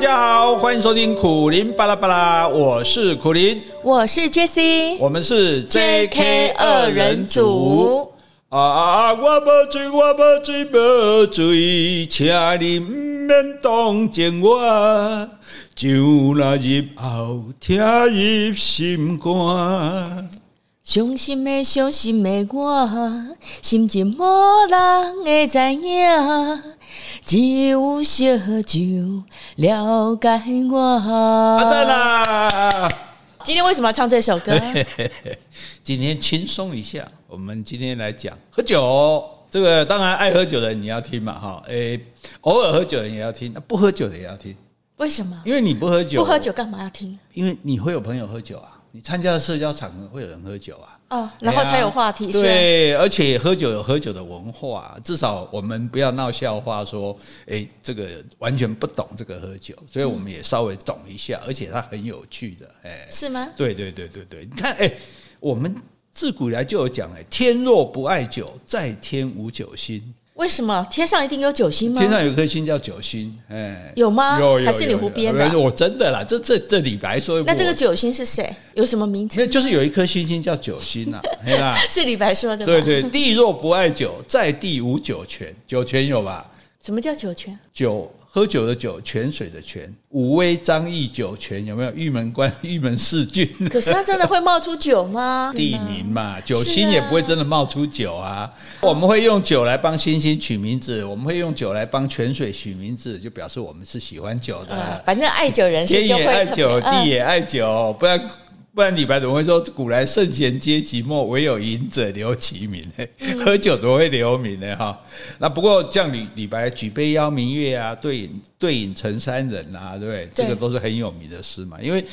家好，欢迎收听苦林巴拉巴拉，我是苦林，我是 Jessie，我们是 JK 二人组。啊啊！我无醉，我无醉，无醉，请你唔免同情我，酒若入喉，听入心肝。伤心的伤心的我，心情无人会知影，只有烧酒了解我。阿，赞啦！今天为什么要唱这首歌？今天轻松一下，我们今天来讲喝酒。这个当然爱喝酒的人你要听嘛，哈，诶，偶尔喝酒的人也要听，不喝酒的也要听。为什么？因为你不喝酒，不喝酒干嘛要听？因为你会有朋友喝酒啊。你参加的社交场合会有人喝酒啊，哦，然后才有话题。对，而且喝酒有喝酒的文化，至少我们不要闹笑话说，哎，这个完全不懂这个喝酒，所以我们也稍微懂一下，而且它很有趣的，哎，是吗？对对对对对，你看，哎，我们自古以来就有讲，哎，天若不爱酒，在天无酒心。为什么天上一定有九星吗？天上有一颗星叫九星，哎，有吗？有有，还是你胡编的？我真的啦，这这这李白说。那这个九星是谁？有什么名字？那就是有一颗星星叫九星呐啊，是李白说的。对对，地若不爱酒，在地无酒泉。酒泉有吧？什么叫酒泉？酒。喝酒的酒，泉水的泉，武威张掖酒泉有没有？玉门关、玉门四郡。可是它真的会冒出酒吗？地名嘛，酒星也不会真的冒出酒啊。我们会用酒来帮星星取名字，我们会用酒来帮泉水取名字，就表示我们是喜欢酒的。反正爱酒人士就会。天也爱酒，地也爱酒，不然。不然李白怎么会说“古来圣贤皆寂寞，唯有饮者留其名”呢？喝酒怎么会留名呢？哈，那不过像李李白“举杯邀明月”啊，“对饮对饮成三人”啊，对不对？这个都是很有名的诗嘛。因为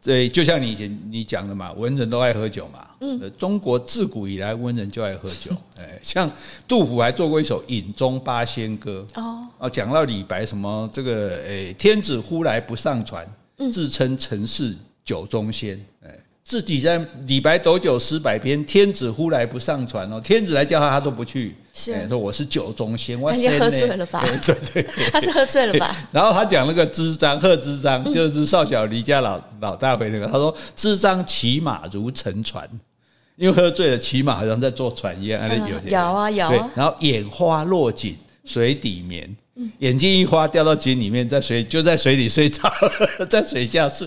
这就像你以前你讲的嘛，文人都爱喝酒嘛。嗯，中国自古以来文人就爱喝酒。哎，像杜甫还做过一首《饮中八仙歌》哦，啊，讲到李白什么这个哎，天子呼来不上船，自称曾是酒中仙。哎自己在李白斗酒诗百篇，天子呼来不上船哦，天子来叫他，他都不去。是，说我是酒中仙，我先喝醉了吧？对对对，他是喝醉了吧？然后他讲那个支张，贺知章，就是少小离家老老大回那个，他说支张骑马如乘船，因为喝醉了骑马好像在坐船一样，有有啊有啊。然后眼花落井，水底眠。眼睛一花掉到井里面，在水就在水里睡着，在水下睡，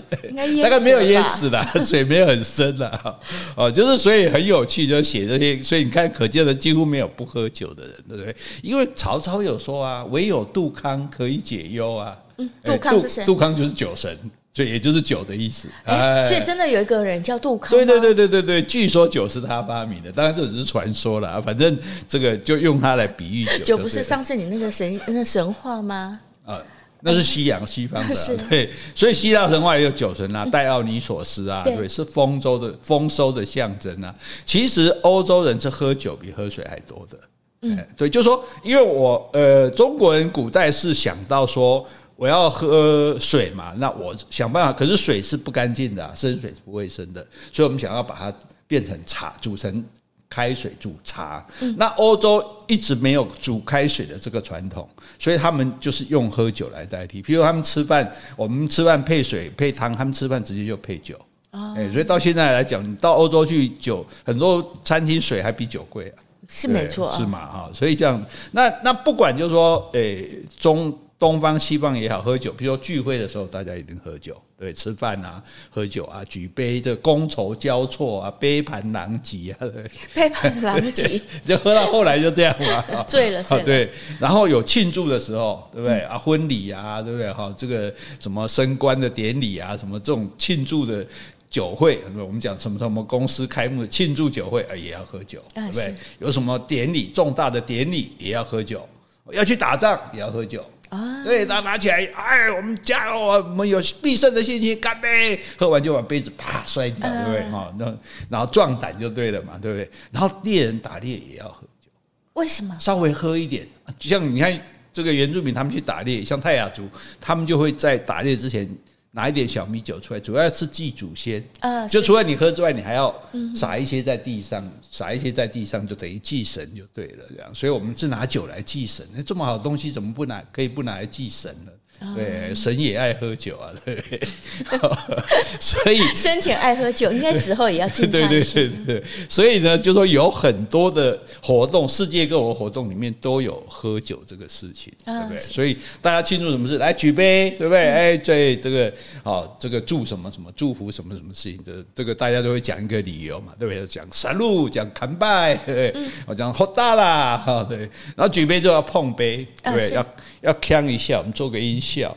大概没有淹死的，水没有很深的，哦，就是所以很有趣，就写这些，所以你看，可见的几乎没有不喝酒的人，对不对？因为曹操有说啊，唯有杜康可以解忧啊。嗯，杜康是谁？杜康就是酒神。所以也就是酒的意思，欸，所以真的有一个人叫杜康。对对对对对对，据说酒是他发明的，当然这只是传说了，反正这个就用它来比喻酒。酒不是上次你那个神那个神话吗？啊，那是西洋西方的，啊，对，所以希腊神话也有酒神啊，戴奥尼索斯啊，对，是丰收的丰收的象征啊。其实欧洲人是喝酒比喝水还多的，嗯，对，就是说，因为我呃，中国人古代是想到说。我要喝水嘛，那我想办法。可是水是不干净的啊，生水是不卫生的，所以我们想要把它变成茶，煮成开水煮茶。那欧洲一直没有煮开水的这个传统，所以他们就是用喝酒来代替。比如他们吃饭，我们吃饭配水配汤，他们吃饭直接就配酒。哎，所以到现在来讲，你到欧洲去酒，很多餐厅水还比酒贵啊。是没错，是嘛哈？所以这样，那那不管就是说，诶中。东方西方也好，喝酒，比如说聚会的时候，大家一定喝酒，对，吃饭啊，喝酒啊，举杯，这觥筹交错啊，杯盘狼藉啊，对，杯盘狼藉，就喝到后来就这样嘛，醉了，对，然后有庆祝的时候，对不对啊？婚礼啊，对不对？哈，这个什么升官的典礼啊，什么这种庆祝的酒会，我们讲什么什么公司开幕的庆祝酒会啊，也要喝酒，对不对？有什么典礼重大的典礼也要喝酒，要去打仗也要喝酒。啊，对，他拿起来，哎，我们加油，我们有必胜的信心，干杯！喝完就把杯子啪摔掉，对不对？哈，那然后壮胆就对了嘛，对不对？然后猎人打猎也要喝酒，为什么？稍微喝一点，就像你看这个原住民，他们去打猎，像泰雅族，他们就会在打猎之前。拿一点小米酒出来，主要是祭祖先。啊，就除了你喝之外，你还要撒一些在地上，撒一些在地上，就等于祭神就对了。这样，所以我们是拿酒来祭神。那这么好的东西，怎么不拿？可以不拿来祭神呢？对，神也爱喝酒啊，对不对？所以生前爱喝酒，应该死后也要敬他对对对对，所以呢，就说有很多的活动，世界各国活动里面都有喝酒这个事情，对不对？所以大家庆祝什么事，来举杯，对不对？哎，对这个好，这个祝什么什么，祝福什么什么事情的，这个大家都会讲一个理由嘛，对不对？讲杀戮，讲干杯，对不对？我讲喝大啦，哈，对，然后举杯就要碰杯，对不对？要要呛一下，我们做个音。笑，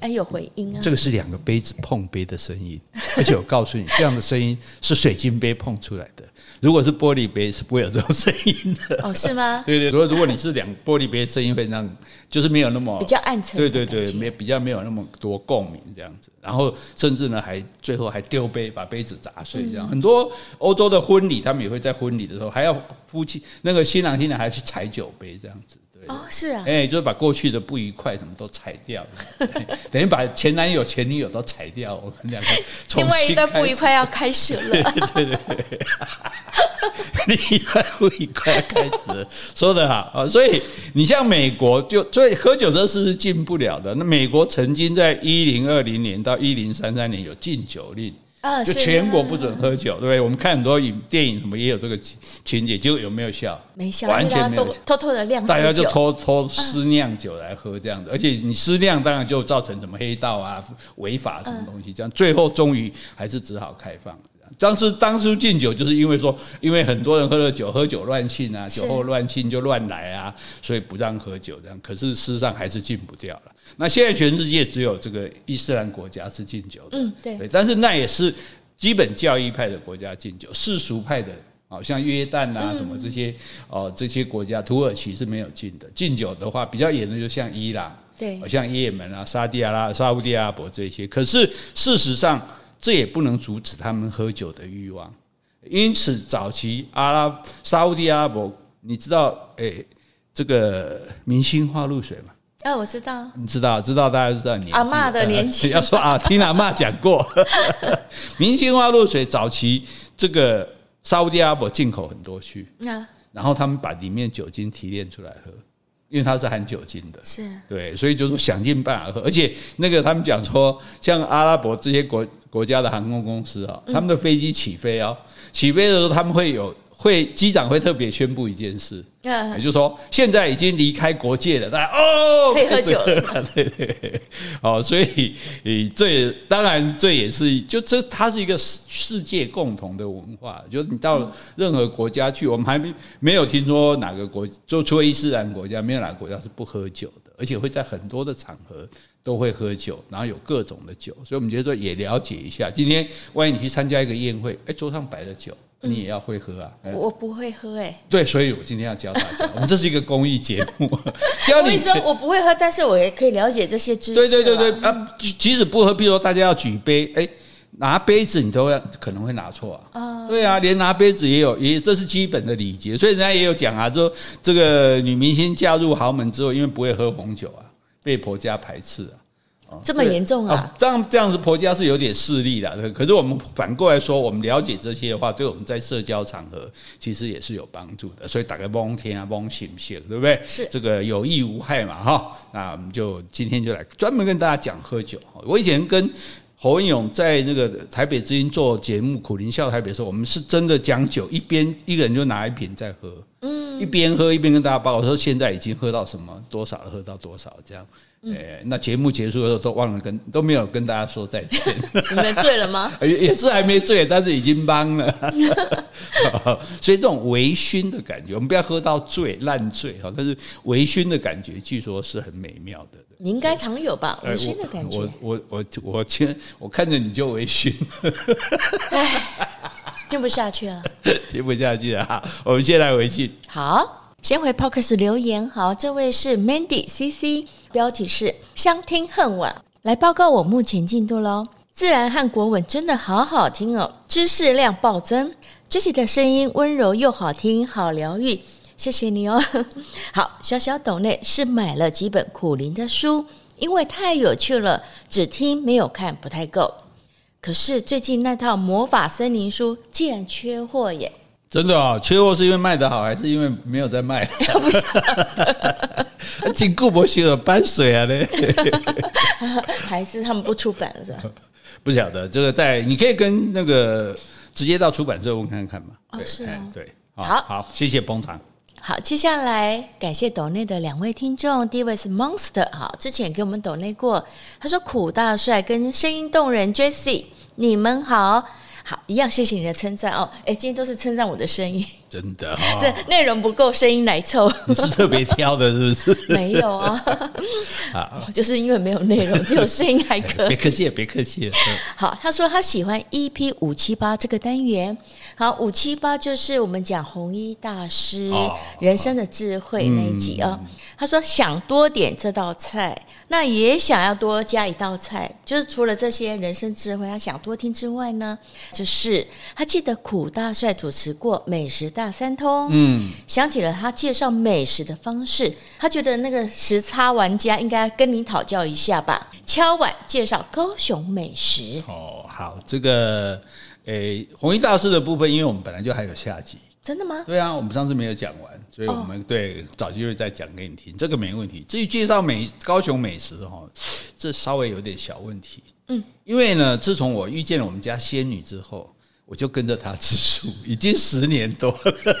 哎，有回音啊！这个是两个杯子碰杯的声音，而且我告诉你，这样的声音是水晶杯碰出来的。如果是玻璃杯，是不会有这种声音的。哦，是吗？对对，如果如果你是两玻璃杯，声音会让就是没有那么比较暗沉。对对对，没比较没有那么多共鸣这样子。然后甚至呢，还最后还丢杯，把杯子砸碎这样。很多欧洲的婚礼，他们也会在婚礼的时候还要夫妻那个新郎新娘还要去踩酒杯这样子。哦，是啊，哎，就是把过去的不愉快什么都踩掉，等于把前男友、前女友都踩掉，我们两个 另外一段不愉快要开始了，对对 对，另一段不愉快要开始了，说得好啊！所以你像美国，就所以喝酒这事是禁不了的。那美国曾经在一零二零年到一零三三年有禁酒令。就全国不准喝酒，对不对？我们看很多影电影，什么也有这个情节，结果有没有效？没效，完全没有。偷偷的酿，大家就偷偷私酿酒来喝，这样子。而且你私酿，当然就造成什么黑道啊、违法什么东西，这样最后终于还是只好开放。当时当初禁酒，就是因为说，因为很多人喝了酒，喝酒乱性啊，酒后乱性就乱来啊，所以不让喝酒这样。可是事实上还是禁不掉了。那现在全世界只有这个伊斯兰国家是禁酒的，嗯，对。但是那也是基本教义派的国家禁酒，世俗派的，好像约旦啊什么这些哦这些国家，土耳其是没有禁的。禁酒的话比较严的，就像伊朗，对，像也门啊、沙地阿拉、沙乌地阿拉伯这些。可是事实上。这也不能阻止他们喝酒的欲望，因此早期阿拉沙乌地阿拉伯，你知道，哎，这个明星花露水吗？啊，我知道，你知道，知道，大家知道你阿嬷的年纪，要说啊，听阿嬷讲过，明星花露水早期这个沙乌地阿拉伯进口很多去，然后他们把里面酒精提炼出来喝。因为它是含酒精的，是。对，所以就是想尽办法喝。而且那个他们讲说，像阿拉伯这些国国家的航空公司啊，他们的飞机起飞哦，起飞的时候他们会有。会机长会特别宣布一件事，也就是说现在已经离开国界了，大家哦可以喝酒了，对对对，哦，所以这也当然这也是就这它是一个世世界共同的文化，就是你到任何国家去，我们还没没有听说哪个国就除了伊斯兰国家，没有哪个国家是不喝酒的，而且会在很多的场合都会喝酒，然后有各种的酒，所以我们觉得说也了解一下，今天万一你去参加一个宴会，哎，桌上摆了酒。你也要会喝啊？我不会喝哎。对，所以我今天要教大家。我们这是一个公益节目，教你说我不会喝，但是我也可以了解这些知识。对对对对啊！即使不喝，比如说大家要举杯，哎，拿杯子你都要可能会拿错啊。啊，对啊，连拿杯子也有，也这是基本的礼节。所以人家也有讲啊，说这个女明星嫁入豪门之后，因为不会喝红酒啊，被婆家排斥啊。这么严重啊？这样这样子，婆家是有点势力的。可是我们反过来说，我们了解这些的话，对我们在社交场合其实也是有帮助的。所以打个蒙天啊，蒙醒醒，对不对？是这个有益无害嘛，哈。那我们就今天就来专门跟大家讲喝酒。我以前跟侯文勇在那个台北之音做节目《苦林笑台北》的时候，我们是真的讲酒，一边一个人就拿一瓶在喝，嗯，一边喝一边跟大家报告说现在已经喝到什么多少，喝到多少这样。哎，那节目结束的时候都忘了跟都没有跟大家说再见。你们醉了吗？也 也是还没醉，但是已经懵了。所以这种微醺的感觉，我们不要喝到醉烂醉哈，但是微醺的感觉，据说是很美妙的。你应该常有吧？微醺的感觉。我我我我今我看着你就微醺。哎，听不下去了。听不下去了哈，我们先来回信。好。先回 Podcast 留言，好，这位是 Mandy CC，标题是相听恨晚，来报告我目前进度喽。自然和国文真的好好听哦，知识量暴增，自己的声音温柔又好听，好疗愈，谢谢你哦。好，小小斗内是买了几本苦灵的书，因为太有趣了，只听没有看不太够。可是最近那套魔法森林书竟然缺货耶。真的啊，缺货是因为卖得好，还是因为没有在卖？不是，经顾博学了搬水啊嘞，还是他们不出版了是吧？不晓得这个在，你可以跟那个直接到出版社问看看嘛。哦，是啊，对，好好，谢谢捧场。好，接下来感谢抖内的两位听众，第一位是 Monster，好，之前给我们抖内过，他说苦大帅跟声音动人 Jessie，你们好。好，一样谢谢你的称赞哦。哎，今天都是称赞我的声音，真的、哦。这内容不够，声音来凑。你是特别挑的，是不是？没有啊。啊，就是因为没有内容，只有声音还可以。别客气，别客气。好，他说他喜欢 EP 五七八这个单元。好，五七八就是我们讲弘一大师人生的智慧那一集啊。哦嗯他说想多点这道菜，那也想要多加一道菜，就是除了这些人生智慧，他想多听之外呢，就是他记得苦大帅主持过美食大三通，嗯，想起了他介绍美食的方式，他觉得那个时差玩家应该跟你讨教一下吧，敲碗介绍高雄美食。哦，好，这个诶，弘一大师的部分，因为我们本来就还有下集。真的吗？对啊，我们上次没有讲完，所以我们对找机会再讲给你听，这个没问题。至于介绍美高雄美食哈，这稍微有点小问题。嗯，因为呢，自从我遇见了我们家仙女之后。我就跟着他吃素，已经十年多了。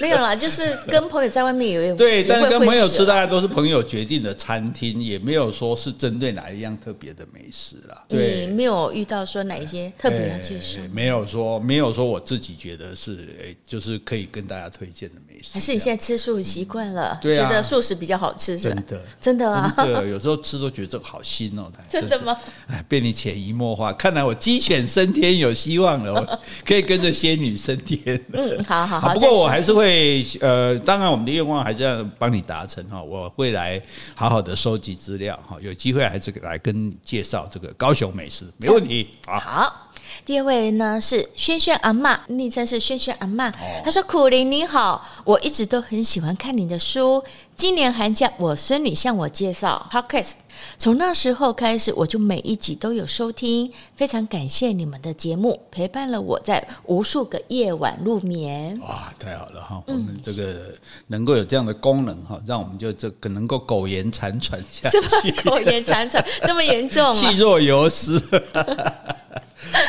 没有啦，就是跟朋友在外面有 对，但是跟朋友吃，大家都是朋友决定的餐厅，也没有说是针对哪一样特别的美食啦。对，没有遇到说哪一些特别要介绍，没有说没有说我自己觉得是诶，就是可以跟大家推荐的美食。还是你现在吃素习惯了，觉得素食比较好吃，真的真的啊，这有时候吃都觉得这个好腥哦。真的吗？哎，被你潜移默化，看来我鸡犬升天有希望了。可以跟着仙女升天。嗯，好好好。不过我还是会，呃，当然我们的愿望还是要帮你达成哈。我会来好好的收集资料哈，有机会还是来跟介绍这个高雄美食，没问题。好。第二位呢是轩轩阿妈，昵称是轩轩阿嬷。他说：“苦苓你好，我一直都很喜欢看你的书。今年寒假，我孙女向我介绍 Podcast，从那时候开始，我就每一集都有收听。非常感谢你们的节目，陪伴了我在无数个夜晚入眠。哇，太好了哈！我们这个能够有这样的功能哈，让我们就这个能够苟延残喘下去。苟延残喘 这么严重，气若游丝。”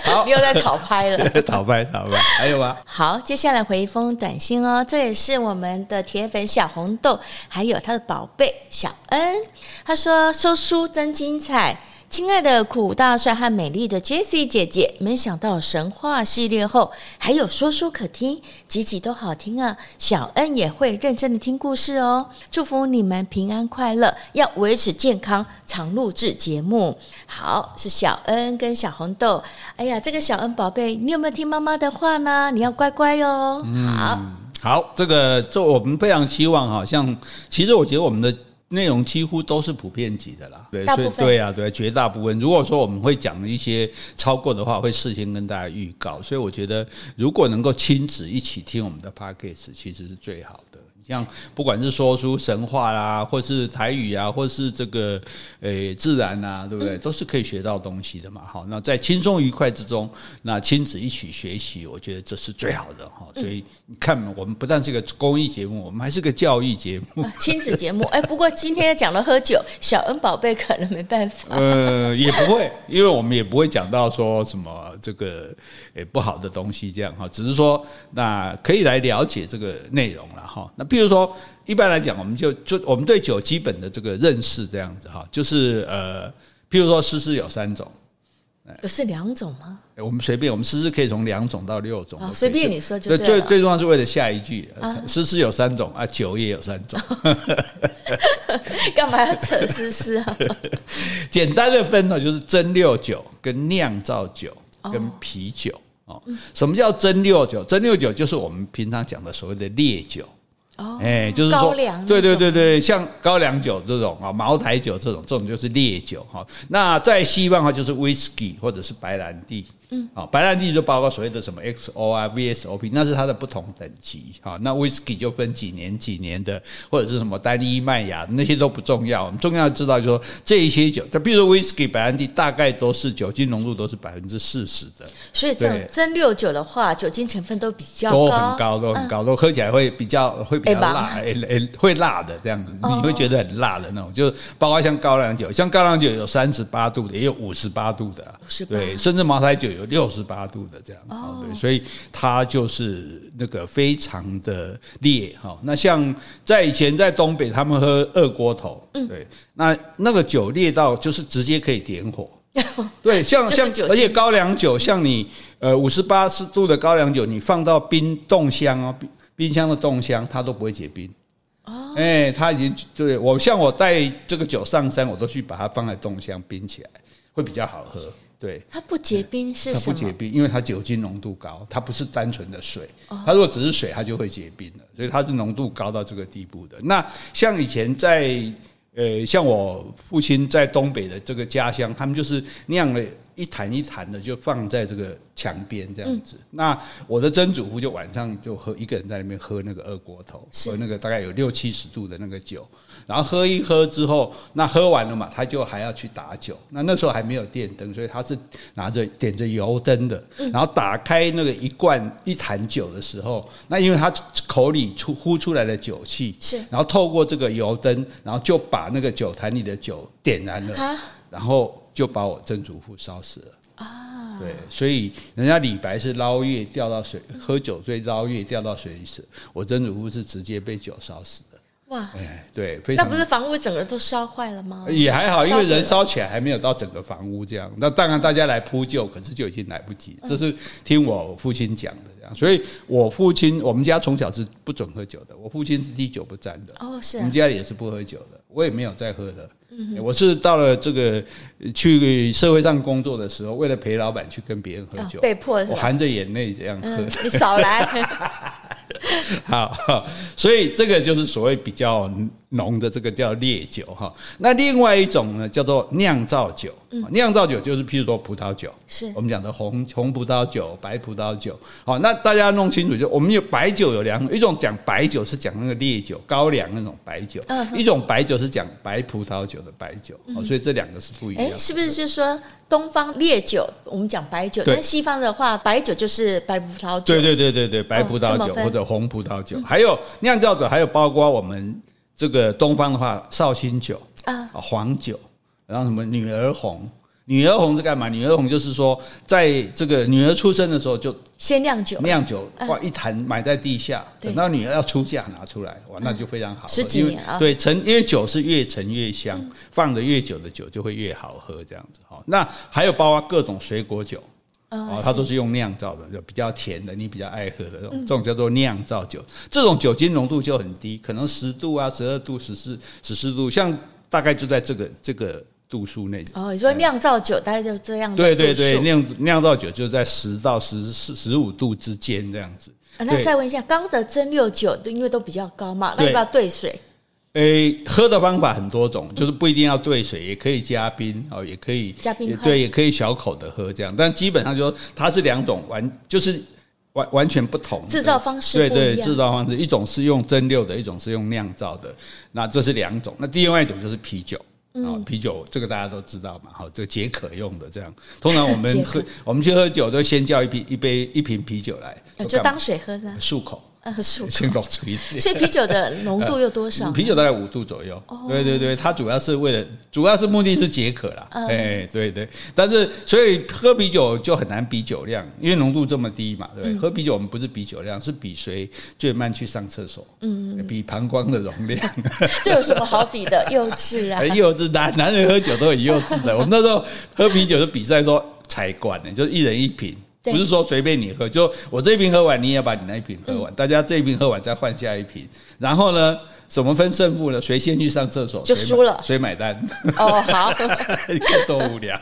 好，又在讨拍了，讨拍讨拍，还有吗？好，接下来回一封短信哦，这也是我们的铁粉小红豆，还有他的宝贝小恩，他说说书真精彩。亲爱的苦大帅和美丽的 Jessie 姐姐，没想到神话系列后还有说书可听，集集都好听啊！小恩也会认真的听故事哦。祝福你们平安快乐，要维持健康，常录制节目。好，是小恩跟小红豆。哎呀，这个小恩宝贝，你有没有听妈妈的话呢？你要乖乖哦。嗯、好，好，这个这我们非常希望哈，像其实我觉得我们的。内容几乎都是普遍级的啦，对，所以对啊，对，绝大部分。如果说我们会讲一些超过的话，会事先跟大家预告。所以我觉得，如果能够亲子一起听我们的 Podcast，其实是最好的。像不管是说出神话啦，或是台语啊，或是这个诶、欸、自然啊，对不对？都是可以学到东西的嘛。好，那在轻松愉快之中，那亲子一起学习，我觉得这是最好的哈。所以你看，我们不但是一个公益节目，我们还是个教育节目，亲子节目。哎，不过今天讲了喝酒，小恩宝贝可能没办法。呃，也不会，因为我们也不会讲到说什么这个诶、欸、不好的东西这样哈。只是说，那可以来了解这个内容了哈。那比如。就是说，一般来讲，我们就就我们对酒基本的这个认识这样子哈，就是呃，譬如说，诗诗有三种，不是两种吗？我们随便，我们诗诗可以从两种到六种，随便你说就对。最最重要是为了下一句，诗诗有三种啊，酒也有三种，干嘛要扯诗诗啊？简单的分呢，就是蒸馏酒、跟酿造酒、跟啤酒哦。什么叫蒸馏酒？蒸馏酒就是我们平常讲的所谓的烈酒。哎、欸，就是说，对对对对，像高粱酒这种啊，茅台酒这种，这种就是烈酒哈。那在西方的话就是 whisky 或者是白兰地。嗯，啊，白兰地就包括所谓的什么 XO 啊、VSOP，那是它的不同等级。啊，那 Whisky 就分几年几年的，或者是什么单一麦芽，那些都不重要。我们重要知道，就是说这一些酒，它比如说 Whisky、白兰地，大概都是酒精浓度都是百分之四十的。所以这种蒸馏酒的话，酒精成分都比较都很高，都很高，都喝起来会比较会比较辣，诶诶，会辣的这样子，你会觉得很辣的那种。就包括像高粱酒，像高粱酒有三十八度的，也有五十八度的，对，甚至茅台酒有六十八度的这样。哦，对，所以它就是那个非常的烈哈。那像在以前在东北，他们喝二锅头，嗯对，那那个酒烈到就是直接可以点火。对，像像而且高粱酒，像你呃五十八十度的高粱酒，你放到冰冻箱哦，冰冰箱的冻箱，它都不会结冰。哦，哎，它已经对我像我带这个酒上山，我都去把它放在冻箱冰起来，会比较好喝。对，它不结冰是什么？它不结冰，因为它酒精浓度高，它不是单纯的水。它如果只是水，它就会结冰了。所以它是浓度高到这个地步的。那像以前在呃，像我父亲在东北的这个家乡，他们就是酿了。一坛一坛的就放在这个墙边这样子。嗯、那我的曾祖父就晚上就喝一个人在那边喝那个二锅头，喝那个大概有六七十度的那个酒，然后喝一喝之后，那喝完了嘛，他就还要去打酒。那那时候还没有电灯，所以他是拿着点着油灯的，然后打开那个一罐一坛酒的时候，那因为他口里出呼出来的酒气，是，然后透过这个油灯，然后就把那个酒坛里的酒点燃了，然后。就把我曾祖父烧死了啊！对，所以人家李白是捞月掉到水，喝酒醉捞月掉到水里死。我曾祖父是直接被酒烧死的。哇！哎，对，非常。那不是房屋整个都烧坏了吗？也还好，因为人烧起来还没有到整个房屋这样。那当然大家来扑救，可是就已经来不及。这是听我父亲讲的这样。所以我父亲，我们家从小是不准喝酒的。我父亲是滴酒不沾的。哦，是。我们家里也是不喝酒的，我也没有再喝的。我是到了这个去社会上工作的时候，为了陪老板去跟别人喝酒，被迫我含着眼泪这样喝。你少来。好，所以这个就是所谓比较。浓的这个叫烈酒哈，那另外一种呢叫做酿造酒，酿造酒就是譬如说葡萄酒，是我们讲的红红葡萄酒、白葡萄酒。好，那大家弄清楚，就我们有白酒有两种，一种讲白酒是讲那个烈酒、高粱那种白酒，一种白酒是讲白葡萄酒的白酒。所以这两个是不一样。是不是就是说东方烈酒我们讲白酒，但西方的话白酒就是白葡萄酒？对对对对对，白葡萄酒或者红葡萄酒，还有酿造酒，还有包括我们。这个东方的话，绍兴酒啊，黄酒，然后什么女儿红，女儿红是干嘛？女儿红就是说，在这个女儿出生的时候就先酿酒，酿酒哇，一坛埋在地下，等到女儿要出嫁拿出来，哇，那就非常好喝。十几年啊，对，陈，因为酒是越陈越香，放的越久的酒就会越好喝，这样子哈。那还有包括各种水果酒。哦，它都是用酿造的，就比较甜的，你比较爱喝的这种，这种叫做酿造酒。这种酒精浓度就很低，可能十度啊，十二度、十四、十四度，像大概就在这个这个度数内。哦，你说酿造酒大概就这样子？对对对，酿酿造酒就在十到十四、十五度之间这样子。那再问一下，刚的蒸馏酒，因为都比较高嘛，那要不要兑水？诶，喝的方法很多种，就是不一定要兑水，也可以加冰哦，也可以加冰，对，也可以小口的喝这样。但基本上就说它是两种完，就是完完全不同制造方式。对对，制造方式，一种是用蒸馏的，一种是用酿造的。那这是两种。那另外一种就是啤酒啊，啤酒这个大家都知道嘛，好，这个解渴用的这样。通常我们喝，我们去喝酒都先叫一瓶一杯一瓶啤酒来，就当水喝的，漱口。呃，漱口，所以啤酒的浓度有多少？啤酒大概五度左右。对对对，它主要是为了，主要是目的是解渴啦。哎，对对。但是，所以喝啤酒就很难比酒量，因为浓度这么低嘛，对？喝啤酒我们不是比酒量，是比谁最慢去上厕所。嗯，比膀胱的容量。这有什么好比的？幼稚啊！幼稚，男男人喝酒都很幼稚的。我们那时候喝啤酒的比赛说才管呢，就是一人一瓶。不是说随便你喝，就我这一瓶喝完，你也要把你那一瓶喝完。大家这一瓶喝完再换下一瓶，然后呢，怎么分胜负呢？谁先去上厕所就输了，谁买单？哦，好，多无聊。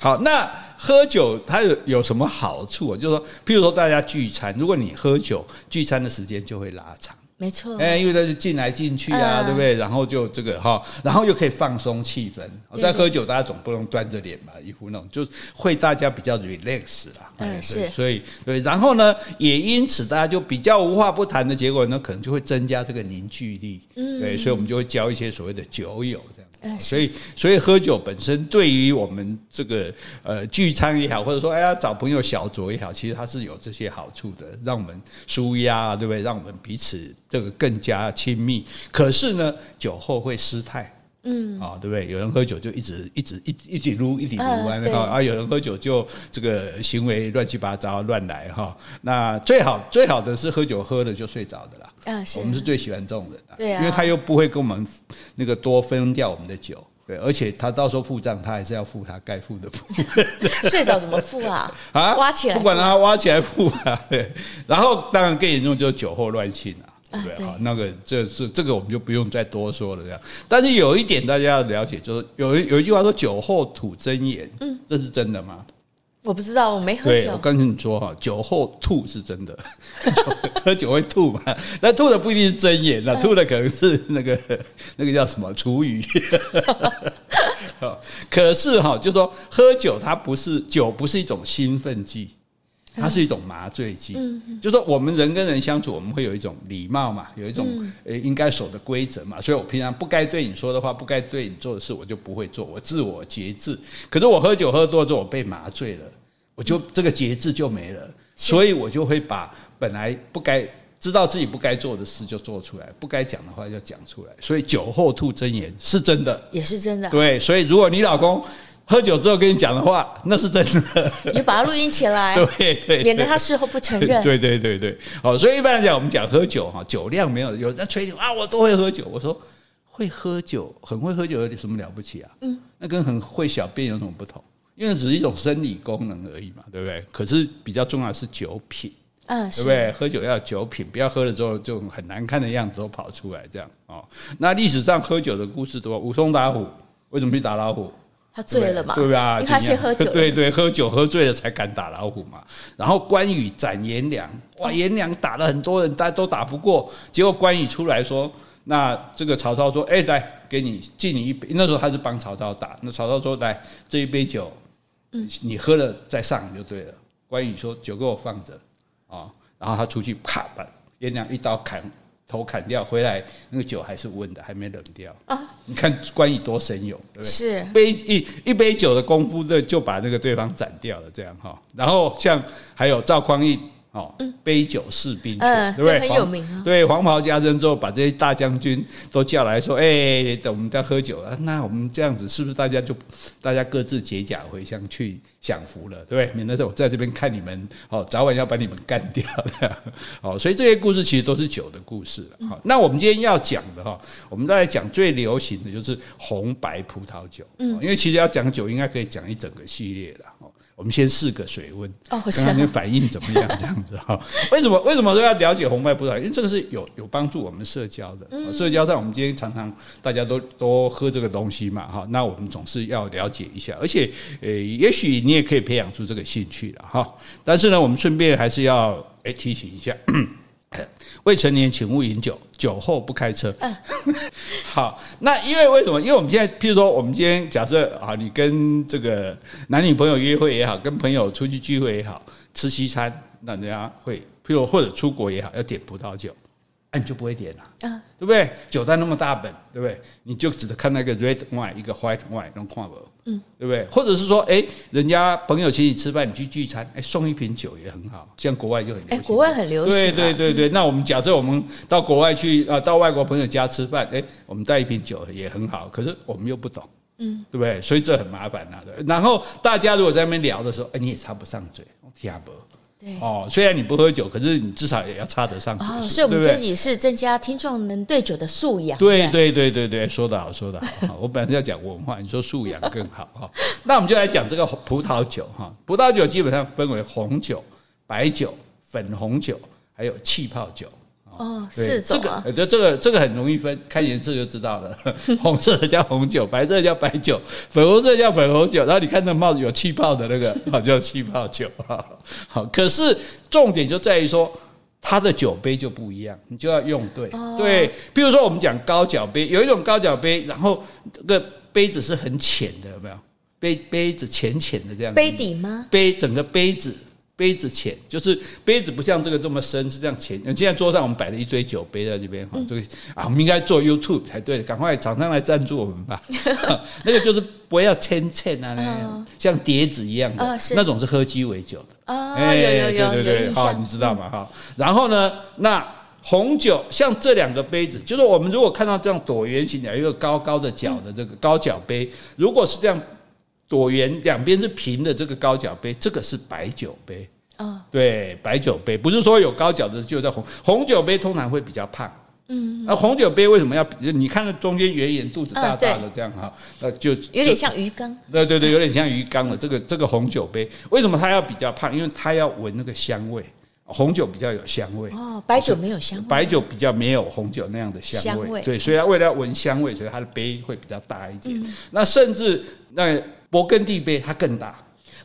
好，那喝酒它有有什么好处？就是说，譬如说大家聚餐，如果你喝酒，聚餐的时间就会拉长。没错，哎，因为他就进来进去啊，对不对？然后就这个哈，然后又可以放松气氛。在喝酒，大家总不能端着脸嘛，一副那种，就会大家比较 relax 啦。嗯，是。所以对，然后呢，也因此大家就比较无话不谈的结果呢，可能就会增加这个凝聚力。嗯，对，所以我们就会交一些所谓的酒友这样。嗯，所以所以喝酒本身对于我们这个呃聚餐也好，或者说哎呀找朋友小酌也好，其实它是有这些好处的，让我们舒压，对不对？让我们彼此。这个更加亲密，可是呢，酒后会失态，嗯，啊，对不对？有人喝酒就一直一直一一直撸一直撸完了哈，啊，有人喝酒就这个行为乱七八糟乱来哈。那最好最好的是喝酒喝了就睡着的啦，我们是最喜欢这种人的，对啊，因为他又不会跟我们那个多分掉我们的酒。对，而且他到时候付账，他还是要付他该付的付。睡着怎么付啊？啊，挖起来，不管他挖起来付啊。对，然后当然更严重就是酒后乱性啊。对啊，那个这是这个我们就不用再多说了这样。但是有一点大家要了解，就是有有一句话说“酒后吐真言”，嗯，这是真的吗？我不知道，我没喝酒。我跟你说哈，酒后吐是真的，喝酒会吐嘛？那吐的不一定是真言，那吐的可能是那个那个叫什么厨余。可是哈，就说喝酒，它不是酒，不是一种兴奋剂，它是一种麻醉剂。嗯，就说我们人跟人相处，我们会有一种礼貌嘛，有一种呃应该守的规则嘛。所以我平常不该对你说的话，不该对你做的事，我就不会做，我自我节制。可是我喝酒喝多了之后，我被麻醉了。我就这个节制就没了，所以我就会把本来不该知道自己不该做的事就做出来，不该讲的话就讲出来。所以酒后吐真言是真的，也是真的。对，所以如果你老公喝酒之后跟你讲的话，那是真的，你就把它录音起来，对对，免得他事后不承认。对对对对，好，所以一般来讲，我们讲喝酒哈，酒量没有，有人在吹牛啊，我都会喝酒。我说会喝酒，很会喝酒有什么了不起啊？嗯，那跟很会小便有什么不同？因为只是一种生理功能而已嘛，对不对？可是比较重要的是酒品，嗯，对不对？喝酒要酒品，不要喝了之后就很难看的样子都跑出来这样哦。那历史上喝酒的故事多，武松打虎为什么去打老虎？他醉了嘛，对吧？因为他先喝酒，对对，喝酒喝醉了才敢打老虎嘛。然后关羽斩颜良，哇，颜良打了很多人，大家都打不过，结果关羽出来说：“那这个曹操说，哎，来给你敬你一杯。”那时候他是帮曹操打，那曹操说：“来这一杯酒。”你喝了再上就对了。关羽说：“酒给我放着啊！”然后他出去啪把颜良一刀砍头砍掉，回来那个酒还是温的，还没冷掉啊！你看关羽多神勇，对不对？是杯一一杯酒的功夫，这就把那个对方斩掉了，这样哈。然后像还有赵匡胤。哦，杯酒释兵权，对不对？很有名啊。对，黄袍加身之后，把这些大将军都叫来说：“哎，等我们在喝酒啊，那我们这样子是不是大家就大家各自解甲回乡去享福了，对不对？免得我在这边看你们，哦，早晚要把你们干掉的。哦，所以这些故事其实都是酒的故事了。好，那我们今天要讲的哈，我们再来讲最流行的就是红白葡萄酒。嗯，因为其实要讲酒，应该可以讲一整个系列了。我们先试个水温，看看你反应怎么样？这样子哈，为什么为什么说要了解红白葡萄？因为这个是有有帮助我们社交的。社交上，我们今天常常大家都都喝这个东西嘛，哈，那我们总是要了解一下。而且，呃，也许你也可以培养出这个兴趣了哈。但是呢，我们顺便还是要诶提醒一下。未成年请勿饮酒，酒后不开车。嗯，好，那因为为什么？因为我们现在，譬如说，我们今天假设啊，你跟这个男女朋友约会也好，跟朋友出去聚会也好，吃西餐，那人家会，譬如或者出国也好，要点葡萄酒。你就不会点了，啊，对不对？酒单那么大本，对不对？你就只能看那个 red wine，一个 white wine，能看不？嗯，对不对？或者是说，哎，人家朋友请你吃饭，你去聚餐，哎，送一瓶酒也很好，像国外就很流行。哎，国外很流行。对对对对，那我们假设我们到国外去啊，到外国朋友家吃饭，哎，我们带一瓶酒也很好，可是我们又不懂，嗯，对不对？所以这很麻烦啊。然后大家如果在那边聊的时候，哎，你也插不上嘴，听不。哦，虽然你不喝酒，可是你至少也要插得上。哦，所以我们这己是增加听众能对酒的素养。对对对对对，说得好，说得好。我本来是要讲文化，你说素养更好哈。那我们就来讲这个葡萄酒哈。葡萄酒基本上分为红酒、白酒、粉红酒，还有气泡酒。哦，四种啊，这个，就这个这个很容易分，看颜色就知道了。红色的叫红酒，白色的叫白酒，粉红色叫粉红酒。然后你看那帽子有气泡的那个，好叫气泡酒。好，可是重点就在于说，它的酒杯就不一样，你就要用对。对，比如说我们讲高脚杯，有一种高脚杯，然后这个杯子是很浅的，有没有？杯杯子浅浅的这样子。杯底吗？杯整个杯子。杯子浅，就是杯子不像这个这么深，是这样浅。现在桌上我们摆了一堆酒杯在这边哈，这个啊，我们应该做 YouTube 才对，赶快厂商来赞助我们吧。那个就是不要浅浅啊，那样像碟子一样的，那种是喝鸡尾酒的。哦，有有有有有印象，你知道吗？哈，然后呢，那红酒像这两个杯子，就是我们如果看到这样椭圆形的一个高高的角的这个高脚杯，如果是这样。椭圆两边是平的，这个高脚杯，这个是白酒杯。哦，对，白酒杯不是说有高脚的就在红红酒杯通常会比较胖。嗯，那红酒杯为什么要？你看那中间圆圆，肚子大大的这样哈，那就有点像鱼缸。对对对，有点像鱼缸的这个这个红酒杯，为什么它要比较胖？因为它要闻那个香味。红酒比较有香味。哦，白酒没有香味。白酒比较没有红酒那样的香味。对，所以它为了要闻香味，所以它的杯会比较大一点。那甚至那。勃艮第杯它更大，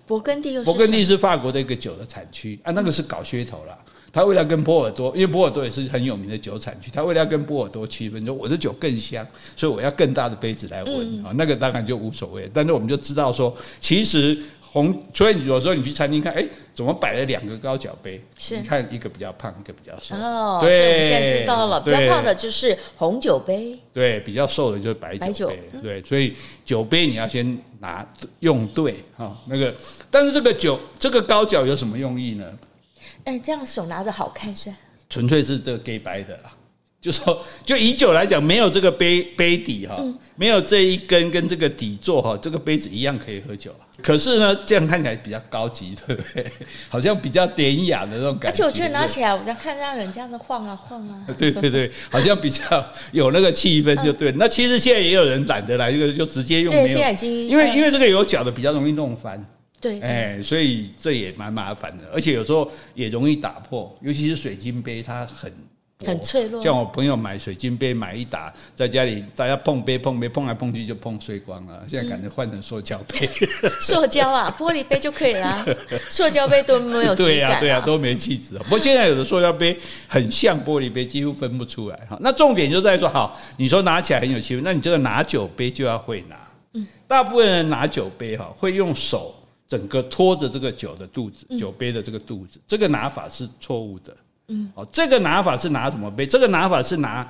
勃艮第又勃艮第是法国的一个酒的产区啊，那个是搞噱头了。他为了跟波尔多，因为波尔多也是很有名的酒产区，他为了要跟波尔多区分，说我的酒更香，所以我要更大的杯子来闻啊，那个当然就无所谓。但是我们就知道说，其实。红，所以你有时候你去餐厅看，哎，怎么摆了两个高脚杯？是，你看一个比较胖，一个比较瘦。哦，对，所以我们现在知道了，比较胖的就是红酒杯，对，比较瘦的就是白酒杯，对，所以酒杯你要先拿用对哈，那个，但是这个酒这个高脚有什么用意呢？哎，这样手拿着好看是？纯粹是这个 gay 白的啦。就说，就以酒来讲，没有这个杯杯底哈，没有这一根跟这个底座哈，这个杯子一样可以喝酒。可是呢，这样看起来比较高级，对不对？好像比较典雅的那种感觉。而且我觉得拿起来，我在看让人这样子晃啊晃啊。对对对，好像比较有那个气氛，就对。那其实现在也有人懒得来，这个就直接用。对，现在已经因为因为这个有脚的比较容易弄翻。对，哎，所以这也蛮麻烦的，而且有时候也容易打破，尤其是水晶杯，它很。很脆弱，像我朋友买水晶杯买一打，在家里大家碰杯碰杯碰来碰去就碰碎光了。现在感觉换成塑胶杯，塑胶啊，玻璃杯就可以了。塑胶杯都没有气质，对呀对呀，都没气质。不过现在有的塑胶杯很像玻璃杯，几乎分不出来哈。那重点就在说，好，你说拿起来很有气氛，那你这个拿酒杯就要会拿。嗯，大部分人拿酒杯哈，会用手整个托着这个酒的肚子，酒杯的这个肚子，这个拿法是错误的。嗯，哦，这个拿法是拿什么杯？这个拿法是拿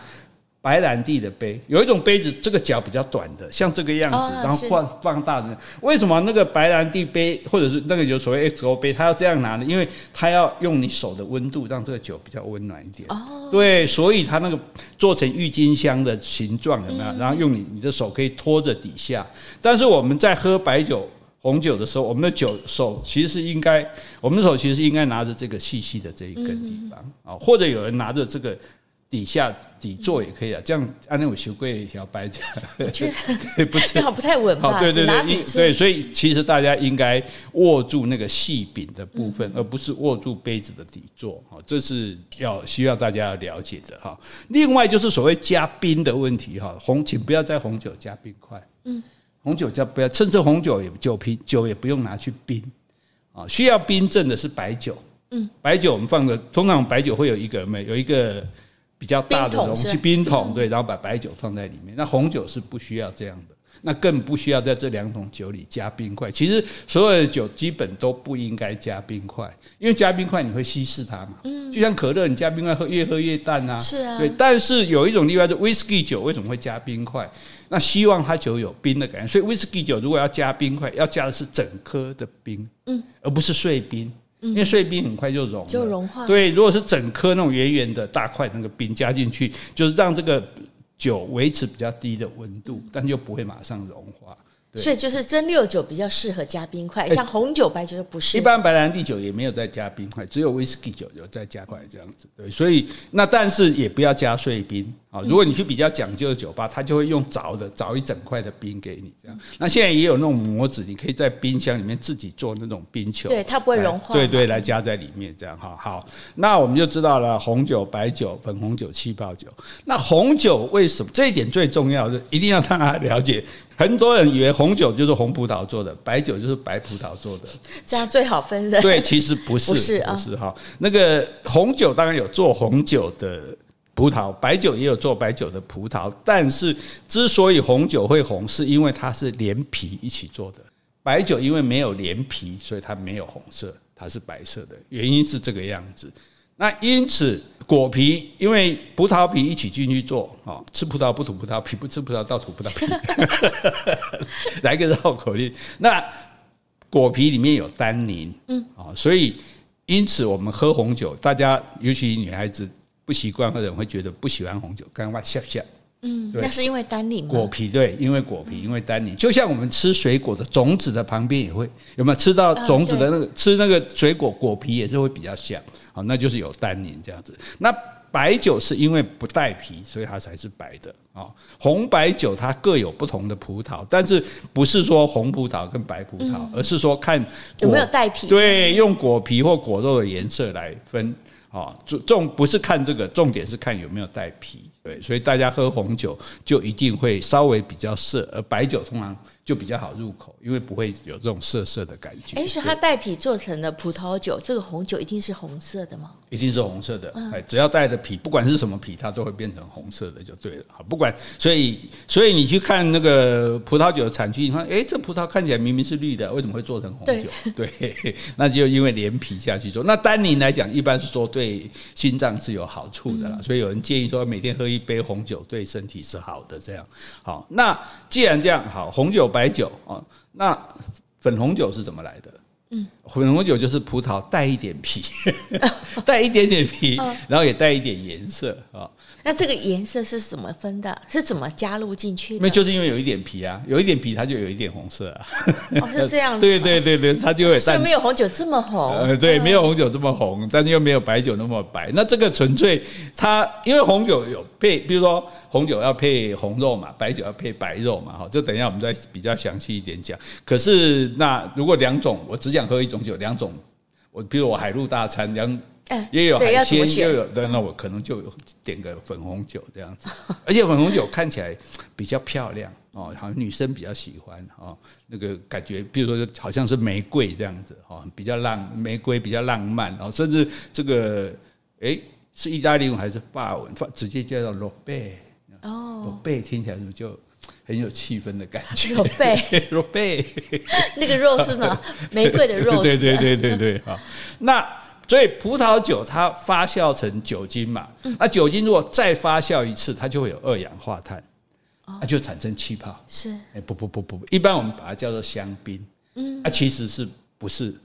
白兰地的杯。有一种杯子，这个脚比较短的，像这个样子，然后放放大的。为什么那个白兰地杯或者是那个有所谓 XO 杯，它要这样拿呢？因为它要用你手的温度让这个酒比较温暖一点。哦，对，所以它那个做成郁金香的形状有没有？然后用你你的手可以托着底下。但是我们在喝白酒。红酒的时候，我们的酒手其实是应该，我们的手其实是应该拿着这个细细的这一根地方啊，或者有人拿着这个底下底座也可以啊，这样按那种修柜小白这样，我觉得 不是这样不太稳吧？对对对，对，所以其实大家应该握住那个细柄的部分，而不是握住杯子的底座啊，这是要需要大家要了解的哈。另外就是所谓加冰的问题哈，红请不要在红酒加冰块，嗯。红酒叫不要，甚至红酒也酒瓶酒也不用拿去冰啊。需要冰镇的是白酒，嗯，白酒我们放的通常白酒会有一个没有一个比较大的容器冰桶，对，然后把白酒放在里面。那红酒是不需要这样的。那更不需要在这两种酒里加冰块。其实所有的酒基本都不应该加冰块，因为加冰块你会稀释它嘛。嗯，就像可乐，你加冰块喝越喝越淡啊。是啊。对，但是有一种例外，是威士忌酒为什么会加冰块？那希望它酒有冰的感觉。所以威士忌酒如果要加冰块，要加的是整颗的冰，嗯，而不是碎冰，因为碎冰很快就融就融化。对，如果是整颗那种圆圆的大块那个冰加进去，就是让这个。酒维持比较低的温度，但又不会马上融化。所以就是蒸馏酒比较适合加冰块，像红酒、白酒都不适合。一般白兰地酒也没有再加冰块，只有威士忌酒有再加块这样子。对，所以那但是也不要加碎冰啊。如果你去比较讲究的酒吧，他就会用凿的凿一整块的冰给你这样。那现在也有那种模子，你可以在冰箱里面自己做那种冰球，对，它不会融化。对对，来加在里面这样哈。好，那我们就知道了红酒、白酒、粉红酒、气泡酒。那红酒为什么这一点最重要？是一定要让大家了解。很多人以为红酒就是红葡萄做的，白酒就是白葡萄做的，这样最好分的。对，其实不是，不是啊，不是哈。那个红酒当然有做红酒的葡萄，白酒也有做白酒的葡萄，但是之所以红酒会红，是因为它是连皮一起做的，白酒因为没有连皮，所以它没有红色，它是白色的，原因是这个样子。那因此，果皮因为葡萄皮一起进去做啊，吃葡萄不吐葡萄皮，不吃葡萄倒吐葡萄皮，来个绕口令。那果皮里面有单宁，嗯啊，所以因此我们喝红酒，大家尤其女孩子不习惯或者会觉得不喜欢红酒，刚刚笑笑。嗯，那是因为单宁。果皮对，因为果皮，因为单宁，就像我们吃水果的种子的旁边也会有没有吃到种子的那个吃那个水果果皮也是会比较像，好，那就是有单宁这样子。那白酒是因为不带皮，所以它才是白的啊。红白酒它各有不同的葡萄，但是不是说红葡萄跟白葡萄，而是说看有没有带皮，对，用果皮或果肉的颜色来分啊。重重不是看这个，重点是看有没有带皮。对，所以大家喝红酒就一定会稍微比较涩，而白酒通常就比较好入口，因为不会有这种涩涩的感觉。哎，所以它带皮做成的葡萄酒，这个红酒一定是红色的吗？一定是红色的。哎，只要带的皮，不管是什么皮，它都会变成红色的，就对了。好，不管，所以所以你去看那个葡萄酒的产区，你看，哎，这葡萄看起来明明是绿的，为什么会做成红酒？对，对，那就因为连皮下去做。那单宁来讲，一般是说对心脏是有好处的啦，所以有人建议说每天喝一杯红酒对身体是好的，这样好。那既然这样好，红酒、白酒啊，那粉红酒是怎么来的？嗯，粉红酒就是葡萄带一点皮，带一点点皮，然后也带一点颜色啊。那这个颜色是怎么分的？是怎么加入进去的？那就是因为有一点皮啊，有一点皮它就有一点红色啊。哦，是 这样子。对对对对，它就会。所以没有红酒这么红。呃，对，没有红酒这么红，但是又没有白酒那么白。那这个纯粹它，因为红酒有配，比如说红酒要配红肉嘛，白酒要配白肉嘛，哈，这等一下我们再比较详细一点讲。可是那如果两种，我只想喝一种酒，两种，我比如我海陆大餐两。也有海鲜，又有，那我可能就有点个粉红酒这样子，而且粉红酒看起来比较漂亮哦，好像女生比较喜欢哦，那个感觉，比如说好像是玫瑰这样子哦，比较浪玫瑰比较浪漫哦，甚至这个诶是意大利文还是法文？法直接叫做罗贝哦，罗贝听起来是不是就很有气氛的感觉？罗贝，罗贝，那个肉是吗？玫瑰的肉？对对对对对，啊那。所以葡萄酒它发酵成酒精嘛，那酒精如果再发酵一次，它就会有二氧化碳，那就产生气泡。是，哎，不不不不，一般我们把它叫做香槟。嗯，啊，其实是不是？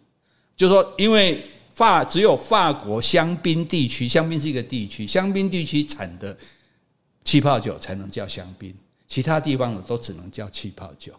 就是说，因为法只有法国香槟地区，香槟是一个地区，香槟地区产的气泡酒才能叫香槟。其他地方的都只能叫气泡酒，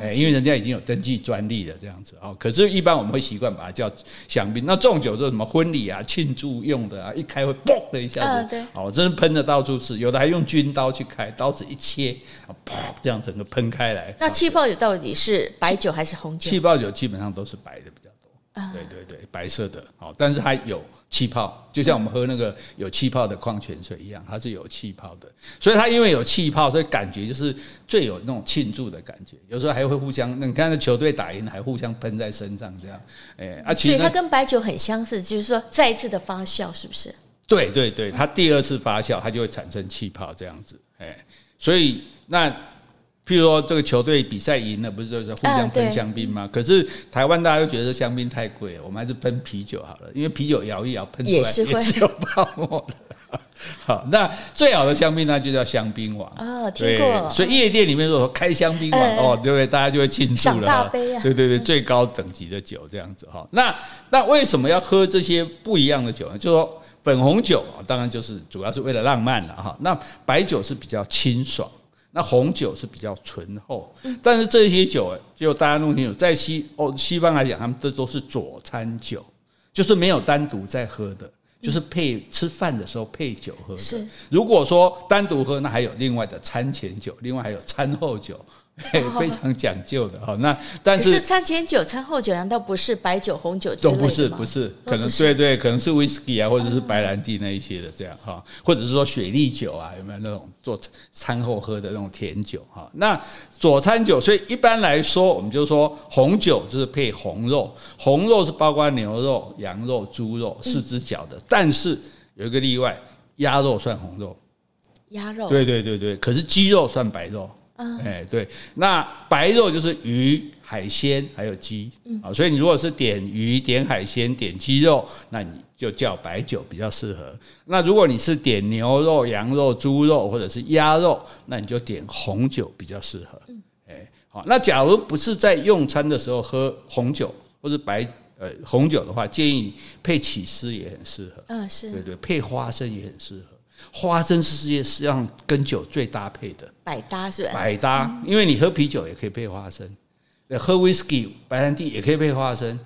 哎，因为人家已经有登记专利了，这样子哦。可是，一般我们会习惯把它叫香槟。那这种酒就是什么婚礼啊、庆祝用的啊，一开会嘣的一下子，哦，真是喷的到处是。有的还用军刀去开，刀子一切，砰，这样整个喷开来。那气泡酒到底是白酒还是红酒？气泡酒基本上都是白的比较多。对对对，白色的，好，但是它有气泡，就像我们喝那个有气泡的矿泉水一样，它是有气泡的，所以它因为有气泡，所以感觉就是最有那种庆祝的感觉，有时候还会互相，你看那球队打赢还互相喷在身上这样，哎，而且所以它跟白酒很相似，就是说再一次的发酵，是不是？对对对，它第二次发酵，它就会产生气泡这样子，哎，所以那。譬如说，这个球队比赛赢了，不是就是互相喷香槟吗？可是台湾大家都觉得香槟太贵了，我们还是喷啤酒好了，因为啤酒摇一摇喷出来也是有泡沫的。好，那最好的香槟呢，就叫香槟王啊，听过。所以夜店里面如果说开香槟王哦，对不对？大家就会庆祝了。对对对，最高等级的酒这样子哈。那那为什么要喝这些不一样的酒呢？就是说粉红酒啊，当然就是主要是为了浪漫了哈。那白酒是比较清爽。那红酒是比较醇厚，但是这些酒，就大家弄清楚，在西欧西方来讲，他们这都是佐餐酒，就是没有单独在喝的，就是配吃饭的时候配酒喝的。如果说单独喝，那还有另外的餐前酒，另外还有餐后酒，非常讲究的哈。那但是，是餐前酒、餐后酒难道不是白酒、红酒都不是？不是，可能对对，可能是 whisky 啊，或者是白兰地那一些的这样哈，或者是说雪莉酒啊，有没有那种做餐后喝的那种甜酒哈？那佐餐酒，所以一般来说，我们就说红酒就是配红肉，红肉是包括牛肉、羊肉、猪肉四只脚的，但是有一个例外，鸭肉算红肉。鸭肉，对对对对，可是鸡肉算白肉，嗯，哎对，那白肉就是鱼、海鲜还有鸡，啊，所以你如果是点鱼、点海鲜、点鸡肉，那你就叫白酒比较适合。那如果你是点牛肉、羊肉、猪肉或者是鸭肉，那你就点红酒比较适合。哎，好，那假如不是在用餐的时候喝红酒或者白呃红酒的话，建议你配起司也很适合。嗯，是对对，配花生也很适合。花生是世界上跟酒最搭配的，百搭是吧？百搭，因为你喝啤酒也可以配花生，喝 whisky 白兰地也可以配花生，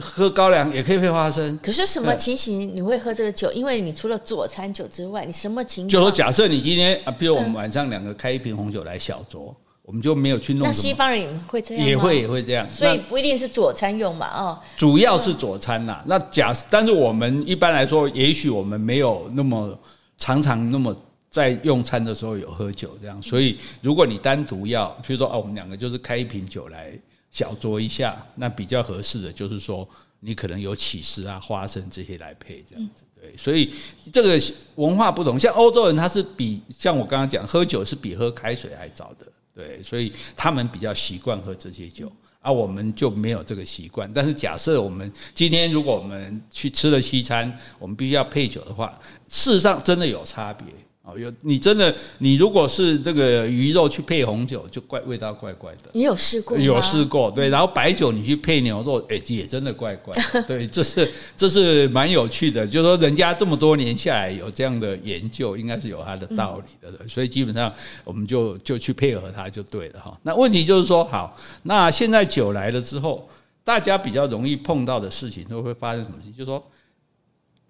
喝高粱也可以配花生。可是什么情形你会喝这个酒？因为你除了佐餐酒之外，你什么情形？就说假设你今天啊，比如我们晚上两个开一瓶红酒来小酌，我们就没有去弄。那西方人也会这样吗？也会也会这样，所以不一定是佐餐用嘛，哦，主要是佐餐呐。那假，但是我们一般来说，也许我们没有那么。常常那么在用餐的时候有喝酒这样，所以如果你单独要，比如说哦，我们两个就是开一瓶酒来小酌一下，那比较合适的就是说你可能有起司啊、花生这些来配这样子，对。所以这个文化不同，像欧洲人他是比像我刚刚讲喝酒是比喝开水还早的，对，所以他们比较习惯喝这些酒。啊，我们就没有这个习惯。但是假设我们今天如果我们去吃了西餐，我们必须要配酒的话，事实上真的有差别。哦，有你真的，你如果是这个鱼肉去配红酒，就怪味道怪怪的。你有试过？有试过，对。然后白酒你去配牛肉，哎，也真的怪怪的。对，这是这是蛮有趣的。就是说，人家这么多年下来有这样的研究，应该是有它的道理的。所以基本上我们就就去配合它就对了哈。那问题就是说，好，那现在酒来了之后，大家比较容易碰到的事情都会发生什么事情？就是说。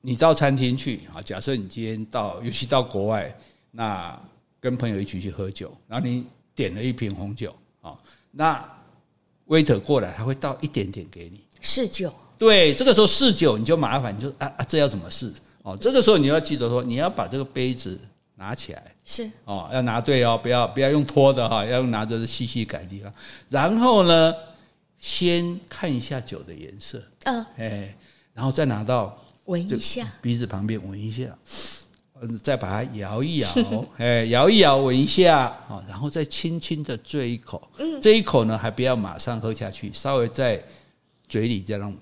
你到餐厅去啊？假设你今天到，尤其到国外，那跟朋友一起去喝酒，然后你点了一瓶红酒啊，那 waiter 过来，他会倒一点点给你试酒。对，这个时候试酒你就麻烦，你就啊啊，这要怎么试？哦，这个时候你要记得说，你要把这个杯子拿起来，是哦，要拿对哦，不要不要用托的哈，要用拿着细细改地方。然后呢，先看一下酒的颜色，嗯，哎，然后再拿到。闻一下，鼻子旁边闻一下，再把它摇一摇，哎，摇一摇，闻一下，然后再轻轻的啜一口，嗯。这一口呢，还不要马上喝下去，稍微在嘴里这样，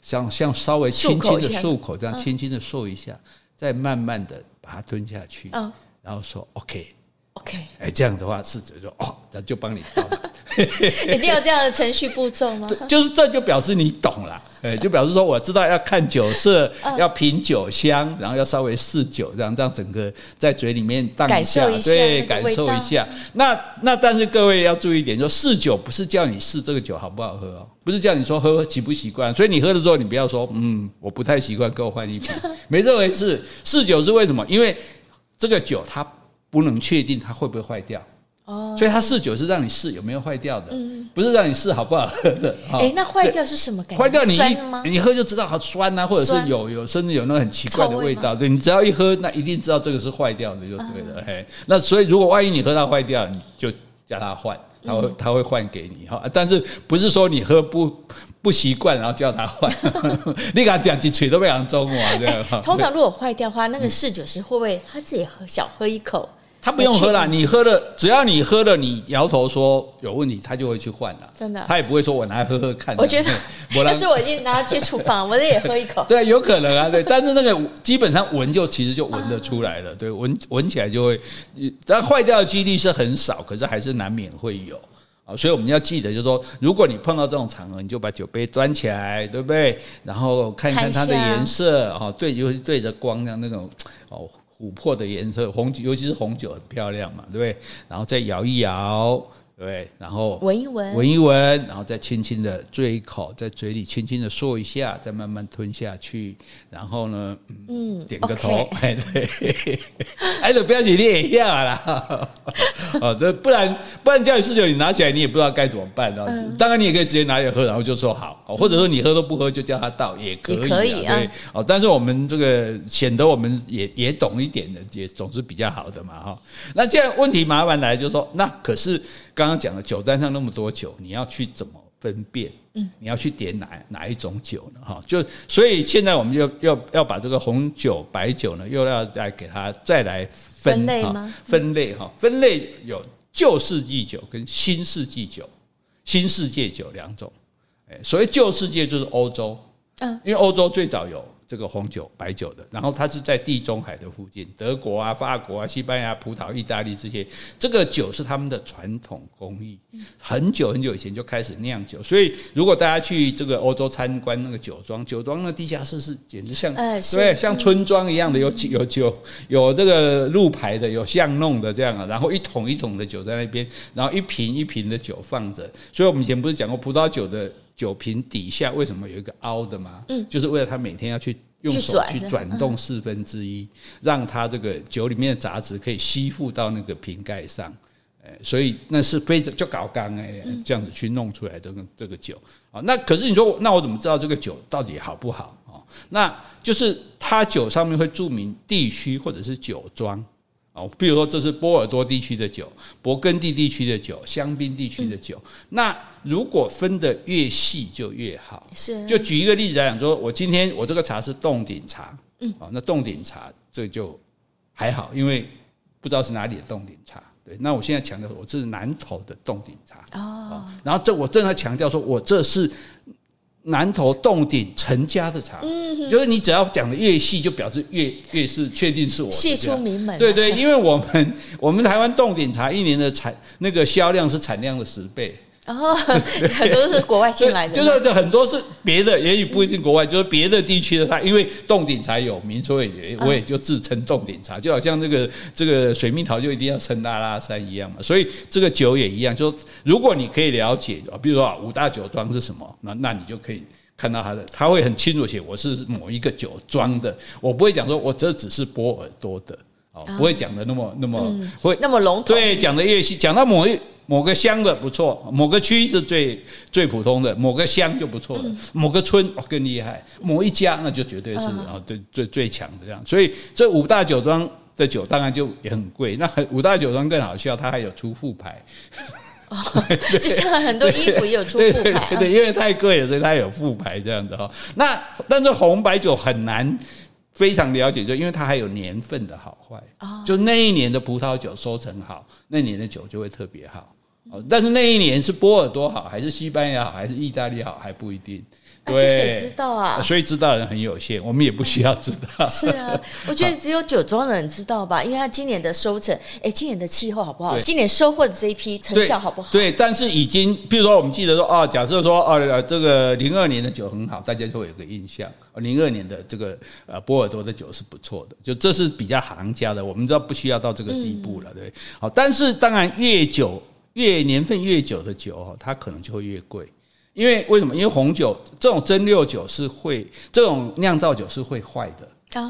像像稍微轻轻的漱口，这样轻轻的漱一下，再慢慢的把它吞下去，嗯。然后说 OK。OK，哎，这样的话，试着说哦，那就帮你倒满，一定要这样的程序步骤吗？就是这就表示你懂了，哎，就表示说我知道要看酒色，要品酒香，然后要稍微试酒，这样这样整个在嘴里面荡一下，对，感受一下。那那但是各位要注意一点，就试酒不是叫你试这个酒好不好喝哦，不是叫你说喝习不习惯，所以你喝的时候你不要说嗯，我不太习惯，给我换一瓶，没这回事。试酒是为什么？因为这个酒它。不能确定它会不会坏掉，哦，所以它试酒是让你试有没有坏掉的，不是让你试好不好喝的。哎，那坏掉是什么感觉？坏掉你一你喝就知道好酸啊，或者是有有甚至有那个很奇怪的味道。对，你只要一喝，那一定知道这个是坏掉的就对了。嘿，那所以如果万一你喝到坏掉，你就叫他换，他会他会换给你哈。但是不是说你喝不不习惯，然后叫他换？你给他讲几嘴都非常中啊，这样。通常如果坏掉的话，那个试酒师会不会他自己喝小喝一口？他不用喝了，你喝了，只要你喝了，你摇头说有问题，他就会去换了。真的，他也不会说我拿来喝喝看。我觉得，要 是我已经拿去厨房，我这也喝一口。对，有可能啊，对。但是那个基本上闻就其实就闻得出来了，对，闻闻起来就会，但坏掉的几率是很少，可是还是难免会有啊。所以我们要记得，就是说，如果你碰到这种场合，你就把酒杯端起来，对不对？然后看一看它的颜色啊，对，尤其对着光这样那种哦。琥珀的颜色，红酒尤其是红酒很漂亮嘛，对不对？然后再摇一摇，对，然后闻一闻，闻一闻，然后再轻轻的啜一口，在嘴里轻轻的嗦一下，再慢慢吞下去。然后呢，嗯，点个头，哎对，哎，这标题你也一样啦。哦，这不然不然叫你试酒，你拿起来你也不知道该怎么办。嗯、当然你也可以直接拿来喝，然后就说好，或者说你喝都不喝就叫他倒也可以，也可以啊。对，哦，但是我们这个显得我们也也懂一点的，也总是比较好的嘛，哈。那现在问题麻烦来，就是说，那可是刚刚讲的酒单上那么多酒，你要去怎么分辨？嗯，你要去点哪哪一种酒呢？哈，就所以现在我们要要要把这个红酒、白酒呢，又要再给它再来分，类吗？分类哈，分类有旧世纪酒跟新世纪酒、新世界酒两种。诶，所谓旧世界就是欧洲，嗯，因为欧洲最早有。这个红酒、白酒的，然后它是在地中海的附近，德国啊、法国啊、西班牙、葡萄、意大利这些，这个酒是他们的传统工艺，很久很久以前就开始酿酒。所以，如果大家去这个欧洲参观那个酒庄，酒庄的地下室是简直像，对，像村庄一样的，有有酒，有这个路牌的，有巷弄的这样啊，然后一桶一桶的酒在那边，然后一瓶一瓶的酒放着。所以我们以前不是讲过葡萄酒的。酒瓶底下为什么有一个凹的吗？嗯，就是为了他每天要去用手去转动四分之一，让他这个酒里面的杂质可以吸附到那个瓶盖上。所以那是非常就搞刚哎，这样子去弄出来的这个酒啊。那可是你说，那我怎么知道这个酒到底好不好啊？那就是它酒上面会注明地区或者是酒庄。哦，比如说这是波尔多地区的酒，勃艮第地区的酒，香槟地区的酒。嗯、那如果分得越细就越好。是。就举一个例子来讲，说我今天我这个茶是冻顶茶，嗯，那冻顶茶这就还好，因为不知道是哪里的冻顶茶。对，那我现在强调我这是南投的冻顶茶。哦。然后这我正在强调说我这是。南投洞顶陈家的茶，嗯、就是你只要讲的越细，就表示越越是确定是我系出名门。对对，因为我们 我们台湾洞顶茶一年的产那个销量是产量的十倍。哦，很多是国外进来的，就是很多是别的，也许不一定国外，就是别的地区的它，因为洞顶茶有名，所以我也就自称洞顶茶，就好像这个这个水蜜桃就一定要称拉拉山一样嘛，所以这个酒也一样，就如果你可以了解啊，比如说啊五大酒庄是什么，那那你就可以看到它的，它会很清楚写我是某一个酒庄的，我不会讲说我这只是波尔多的，哦，不会讲的那么那么会那么笼统，对，讲的越细，讲到某一。某个乡的不错，某个区是最最普通的，某个乡就不错了，某个村哦更厉害，某一家那就绝对是啊最最最强的这样。所以这五大酒庄的酒当然就也很贵。那五大酒庄更好笑，它还有出副牌，哦，就像很多衣服也有出副牌，对，对，因为太贵了，所以它有副牌这样子哈。那但是红白酒很难。非常了解，就因为它还有年份的好坏，就那一年的葡萄酒收成好，那年的酒就会特别好。但是那一年是波尔多好，还是西班牙好，还是意大利好，还不一定。对，谁知道啊？所以知道的人很有限，我们也不需要知道。是啊，我觉得 只有酒庄的人知道吧，因为他今年的收成，哎，今年的气候好不好？今年收获的这一批成效好不好？对，但是已经，比如说我们记得说，哦，假设说，哦，这个零二年的酒很好，大家就会有个印象。零二年的这个呃波尔多的酒是不错的，就这是比较行家的，我们知道不需要到这个地步了，对。好，但是当然越久越年份越久的酒，它可能就会越贵。因为为什么？因为红酒这种蒸馏酒是会，这种酿造酒是会坏的。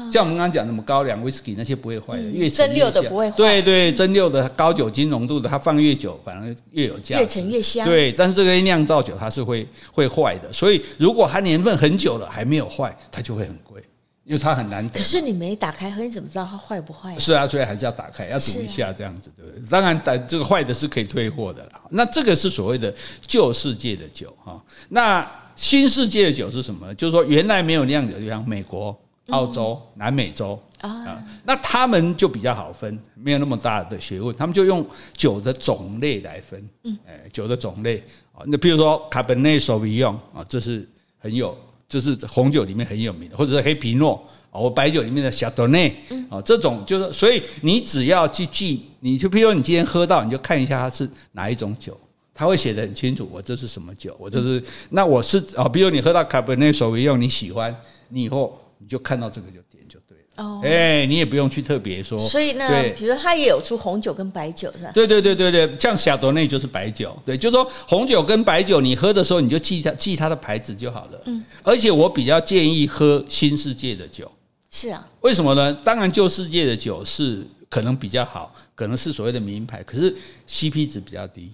像我们刚刚讲什么高粱、威士忌那些不会坏的，越蒸馏的不会坏。对对，蒸馏的高酒精浓度的，它放越久反而越有价值，越陈越香。对，但是这个酿造酒它是会会坏的，所以如果它年份很久了还没有坏，它就会很贵。因为它很难得，可是你没打开喝，你怎么知道它坏不坏？是啊，所以还是要打开，要赌一下这样子，对不对？当然，这个坏的是可以退货的啦。那这个是所谓的旧世界的酒哈。那新世界的酒是什么？就是说原来没有酿酒的地方，美国、澳洲、南美洲啊，那他们就比较好分，没有那么大的学问，他们就用酒的种类来分。嗯，哎，酒的种类啊，那比如说卡本内苏维昂啊，这是很有。就是红酒里面很有名的，或者是黑皮诺哦，我白酒里面的夏多内啊，这种就是，所以你只要去记，你就譬如你今天喝到，你就看一下它是哪一种酒，它会写的很清楚，我这是什么酒，我这是那我是啊，比如你喝到卡本内索维用，你喜欢，你以后。你就看到这个就。哦，哎，你也不用去特别说。所以呢，对比如说他也有出红酒跟白酒是吧？对对对对对，像小多内就是白酒，对，就是说红酒跟白酒，你喝的时候你就记它记它的牌子就好了。嗯，而且我比较建议喝新世界的酒。是啊，为什么呢？当然旧世界的酒是可能比较好，可能是所谓的名牌，可是 CP 值比较低。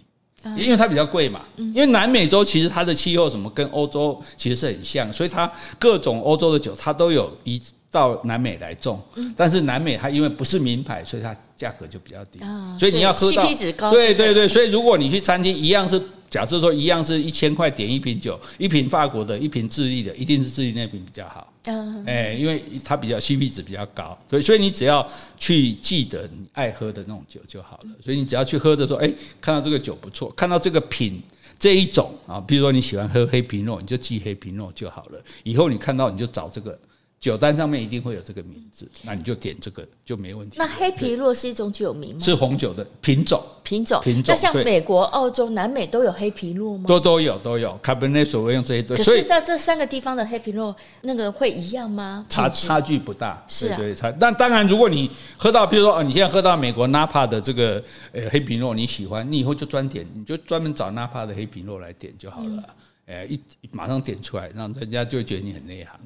因为它比较贵嘛，因为南美洲其实它的气候什么跟欧洲其实是很像，所以它各种欧洲的酒它都有移到南美来种，但是南美它因为不是名牌，所以它价格就比较低，所以你要喝到对对对，所以如果你去餐厅一样是。假设说一样是一千块点一瓶酒，一瓶法国的，一瓶智利的，一定是智利那瓶比较好。嗯，哎，因为它比较 CP 值比较高，对，所以你只要去记得你爱喝的那种酒就好了。所以你只要去喝的时候，哎，看到这个酒不错，看到这个品这一种啊，比如说你喜欢喝黑皮诺，你就记黑皮诺就好了。以后你看到你就找这个。酒单上面一定会有这个名字，那你就点这个就没问题。那黑皮诺是一种酒名吗？是红酒的品种，品种，品种。那像美国、澳洲、南美都有黑皮诺吗？都都有都有，卡本内所谓用这些都。可是在这三个地方的黑皮诺那个会一样吗？差差距不大，是啊。对，差。但当然，如果你喝到，比如说哦，你现在喝到美国纳帕的这个呃黑皮诺，你喜欢，你以后就专点，你就专门找纳帕的黑皮诺来点就好了。哎，一马上点出来，让人家就会觉得你很内行。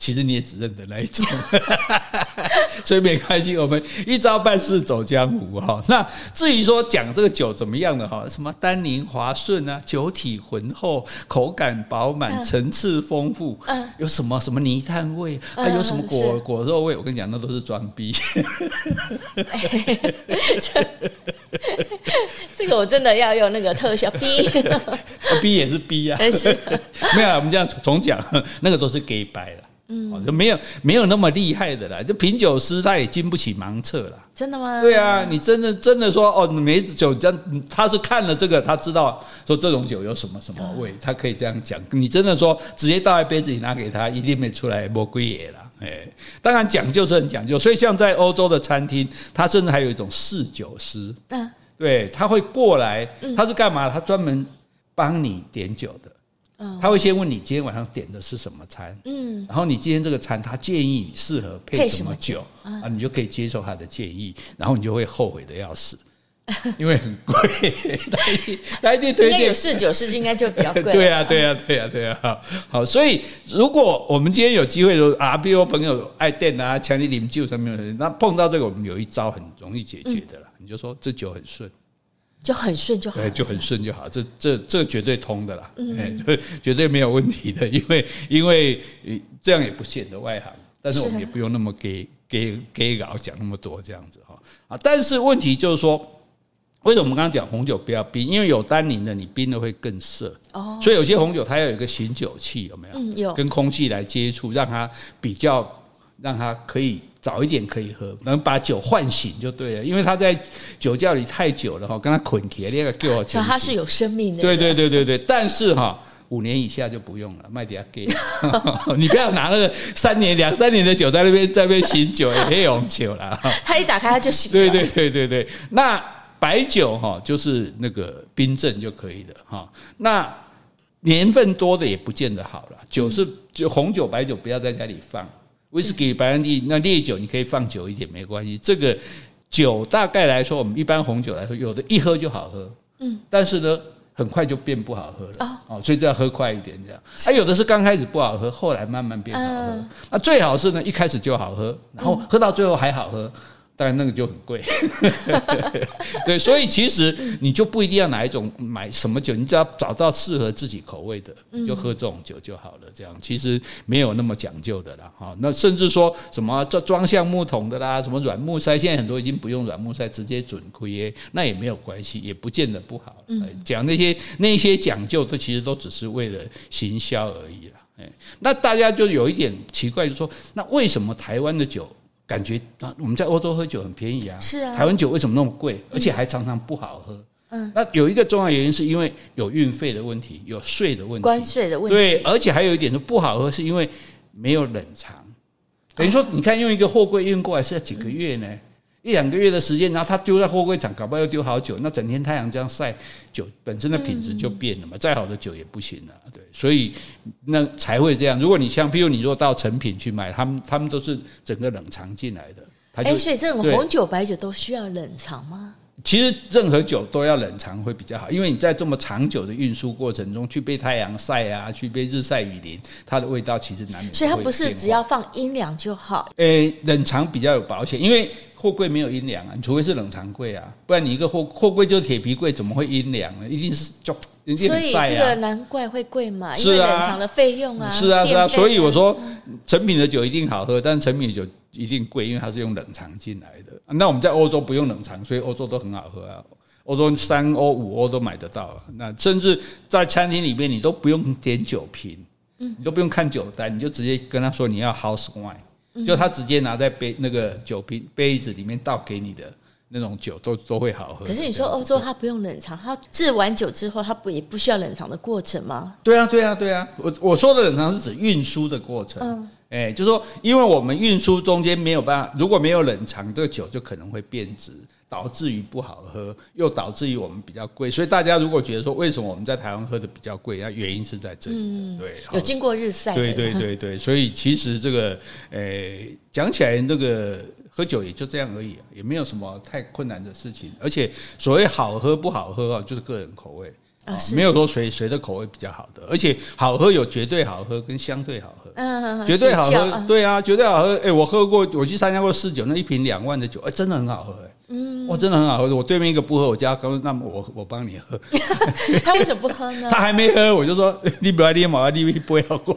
其实你也只认得那一种，所以没关系。我们一招半式走江湖哈。那至于说讲这个酒怎么样的哈，什么单宁滑顺啊，酒体浑厚，口感饱满，层次丰富，有什么什么泥炭味，还有什么果果肉味？我跟你讲，那都是装逼。这个我真的要用那个特效逼，逼也是逼啊。没有，我们这样重讲，那个都是给白了。嗯，就没有没有那么厉害的啦，就品酒师他也经不起盲测啦。真的吗？对啊，你真的真的说哦，梅子酒这样，他是看了这个，他知道说这种酒有什么什么味，他可以这样讲。你真的说直接倒在杯子里拿给他，一定没出来魔鬼野啦。哎，当然讲究是很讲究，所以像在欧洲的餐厅，他甚至还有一种侍酒师。嗯，对，他会过来，他是干嘛？他专门帮你点酒的。他会先问你今天晚上点的是什么餐，嗯，然后你今天这个餐，他建议你适合配什么酒啊，你就可以接受他的建议，然后你就会后悔的要死，因为很贵。他一定推荐，有侍酒师应该就比较贵。对啊，对啊，对啊，对啊。好，所以如果我们今天有机会说啊，比如朋友爱店啊，强力饮酒什么的，那碰到这个，我们有一招很容易解决的了，你就说这酒很顺。就很顺就好，就很顺就好，这这这绝对通的啦，嗯，绝对没有问题的，因为因为这样也不显得外行，但是我们也不用那么给给给老讲那么多这样子哈啊，但是问题就是说，为什么我们刚刚讲红酒不要冰？因为有单宁的，你冰的会更涩哦，所以有些红酒它要有一个醒酒器，有没有？嗯，有，跟空气来接触，让它比较让它可以。早一点可以喝，能把酒唤醒就对了，因为他在酒窖里太久了哈，跟他捆起来，那个叫 叫他是有生命的。对对对对对，但是哈，五年以下就不用了，卖点给。你不要拿那个三年两三年的酒在那边在那边醒酒，也可以用酒了。他一打开他就醒。对对对对对，那白酒哈就是那个冰镇就可以了哈。那年份多的也不见得好了，酒是就红酒白酒不要在家里放。威士忌、白兰地，那烈酒你可以放久一点没关系。这个酒大概来说，我们一般红酒来说，有的一喝就好喝，嗯，但是呢，很快就变不好喝了，哦，所以就要喝快一点这样。啊，有的是刚开始不好喝，后来慢慢变好喝。那最好是呢，一开始就好喝，然后喝到最后还好喝。当然那个就很贵，对，所以其实你就不一定要哪一种买什么酒，你只要找到适合自己口味的，你就喝这种酒就好了。这样其实没有那么讲究的啦，哈。那甚至说什么装装橡木桶的啦，什么软木塞，现在很多已经不用软木塞，直接准亏耶，那也没有关系，也不见得不好。讲那些那些讲究，这其实都只是为了行销而已啦。哎，那大家就有一点奇怪，就是说那为什么台湾的酒？感觉啊，我们在欧洲喝酒很便宜啊。是啊。台湾酒为什么那么贵？而且还常常不好喝。嗯。那有一个重要原因，是因为有运费的问题，有税的问题。关税的问题。对，而且还有一点是不好喝，是因为没有冷藏。等于说，你看用一个货柜运过来是要几个月呢？一两个月的时间，然后他丢在货柜场，搞不好要丢好久。那整天太阳这样晒，酒本身的品质就变了嘛。再好的酒也不行了，对，所以那才会这样。如果你像，譬如你如果到成品去买，他们他们都是整个冷藏进来的。哎，所以这种红酒、白酒都需要冷藏吗？其实任何酒都要冷藏会比较好，因为你在这么长久的运输过程中去被太阳晒啊，去被日晒雨淋，它的味道其实难免。所以它不是只要放阴凉就好。诶，冷藏比较有保险，因为货柜没有阴凉啊，你除非是冷藏柜啊，不然你一个货货柜就是铁皮柜，怎么会阴凉呢？一定是就。所以这个难怪会贵嘛，因为冷藏的费用啊，是啊是啊，所以我说成品的酒一定好喝，但是成品的酒一定贵，因为它是用冷藏进来的。那我们在欧洲不用冷藏，所以欧洲都很好喝啊，欧洲三欧五欧都买得到。那甚至在餐厅里面，你都不用点酒瓶，你都不用看酒单，你就直接跟他说你要 house wine，就他直接拿在杯那个酒瓶杯子里面倒给你的。那种酒都都会好喝。可是你说欧洲它不用冷藏，它制完酒之后它不也不需要冷藏的过程吗？对啊，对啊，对啊。我我说的冷藏是指运输的过程。嗯，哎，就是说，因为我们运输中间没有办法，如果没有冷藏，这个酒就可能会变质，导致于不好喝，又导致于我们比较贵。所以大家如果觉得说，为什么我们在台湾喝的比较贵，那原因是在这里。嗯，对，有经过日晒。对对对对，所以其实这个，哎，讲起来那个。喝酒也就这样而已，也没有什么太困难的事情。而且所谓好喝不好喝啊，就是个人口味啊，没有说谁谁的口味比较好的。而且好喝有绝对好喝跟相对好喝，嗯，绝对好喝，对啊，绝对好喝。哎，我喝过，我去参加过试酒，那一瓶两万的酒，哎，真的很好喝，哎，嗯，哇，真的很好喝。我对面一个不喝，我家刚，那么我我帮你喝。他为什么不喝呢？他还没喝，我就说 你不要你毛，你不要挂。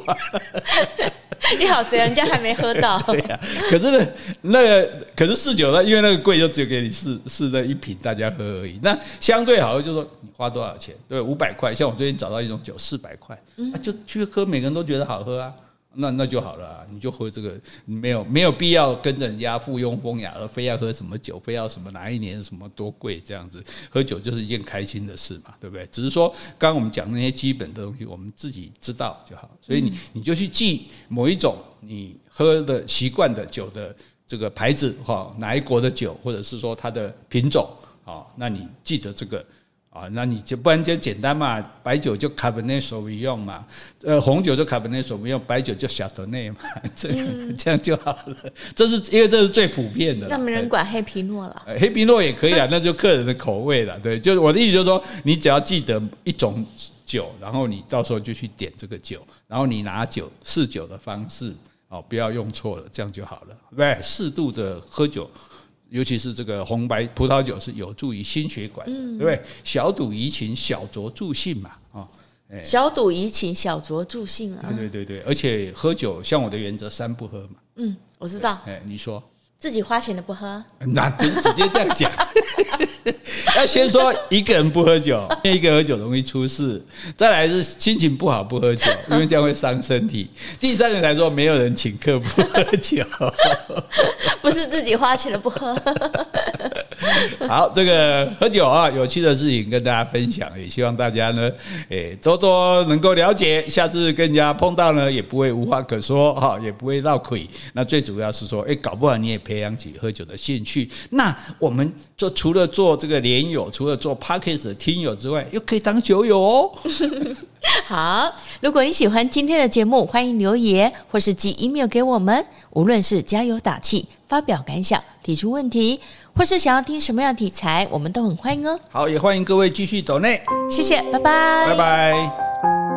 你好，谁人家还没喝到？对呀、啊，可是呢，那个可是试酒呢，因为那个贵，就只有给你试试那一瓶，大家喝而已。那相对好，就是说你花多少钱？对，五百块。像我最近找到一种酒，四百块，啊，就去喝，每个人都觉得好喝啊。那那就好了，啊，你就喝这个，没有没有必要跟人家附庸风雅，而非要喝什么酒，非要什么哪一年什么多贵这样子。喝酒就是一件开心的事嘛，对不对？只是说刚刚我们讲那些基本的东西，我们自己知道就好。所以你你就去记某一种你喝的习惯的酒的这个牌子哈，哪一国的酒，或者是说它的品种啊，那你记得这个。啊，那你就不然就简单嘛，白酒就卡本内索维用嘛，呃，红酒就卡本内索维用，白酒就夏多内嘛，这样这样就好了。这是因为这是最普遍的。那没人管黑皮诺了。黑皮诺也可以啊，那就客人的口味了。对，就是我的意思就是说，你只要记得一种酒，然后你到时候就去点这个酒，然后你拿酒试酒的方式哦，不要用错了，这样就好了。对，适度的喝酒。尤其是这个红白葡萄酒是有助于心血管，对不对？小赌怡情，小酌助兴嘛，啊，小赌怡情，小酌助兴啊，对对对，而且喝酒像我的原则，三不喝嘛。嗯，我知道。哎，你说。自己花钱的不喝，那直接这样讲。要先说一个人不喝酒，因为一个人喝酒容易出事。再来是心情不好不喝酒，因为这样会伤身体。第三个来说，没有人请客不喝酒，不是自己花钱的不喝。好，这个喝酒啊，有趣的事情跟大家分享，也希望大家呢，诶，多多能够了解，下次跟人家碰到呢，也不会无话可说哈，也不会闹亏。那最主要是说，诶，搞不好你也培养起喝酒的兴趣。那我们做除了做这个连友，除了做 Podcast 的听友之外，又可以当酒友哦。好，如果你喜欢今天的节目，欢迎留言或是寄 email 给我们，无论是加油打气、发表感想、提出问题。或是想要听什么样的题材，我们都很欢迎哦。好，也欢迎各位继续走内。谢谢，拜拜，拜拜。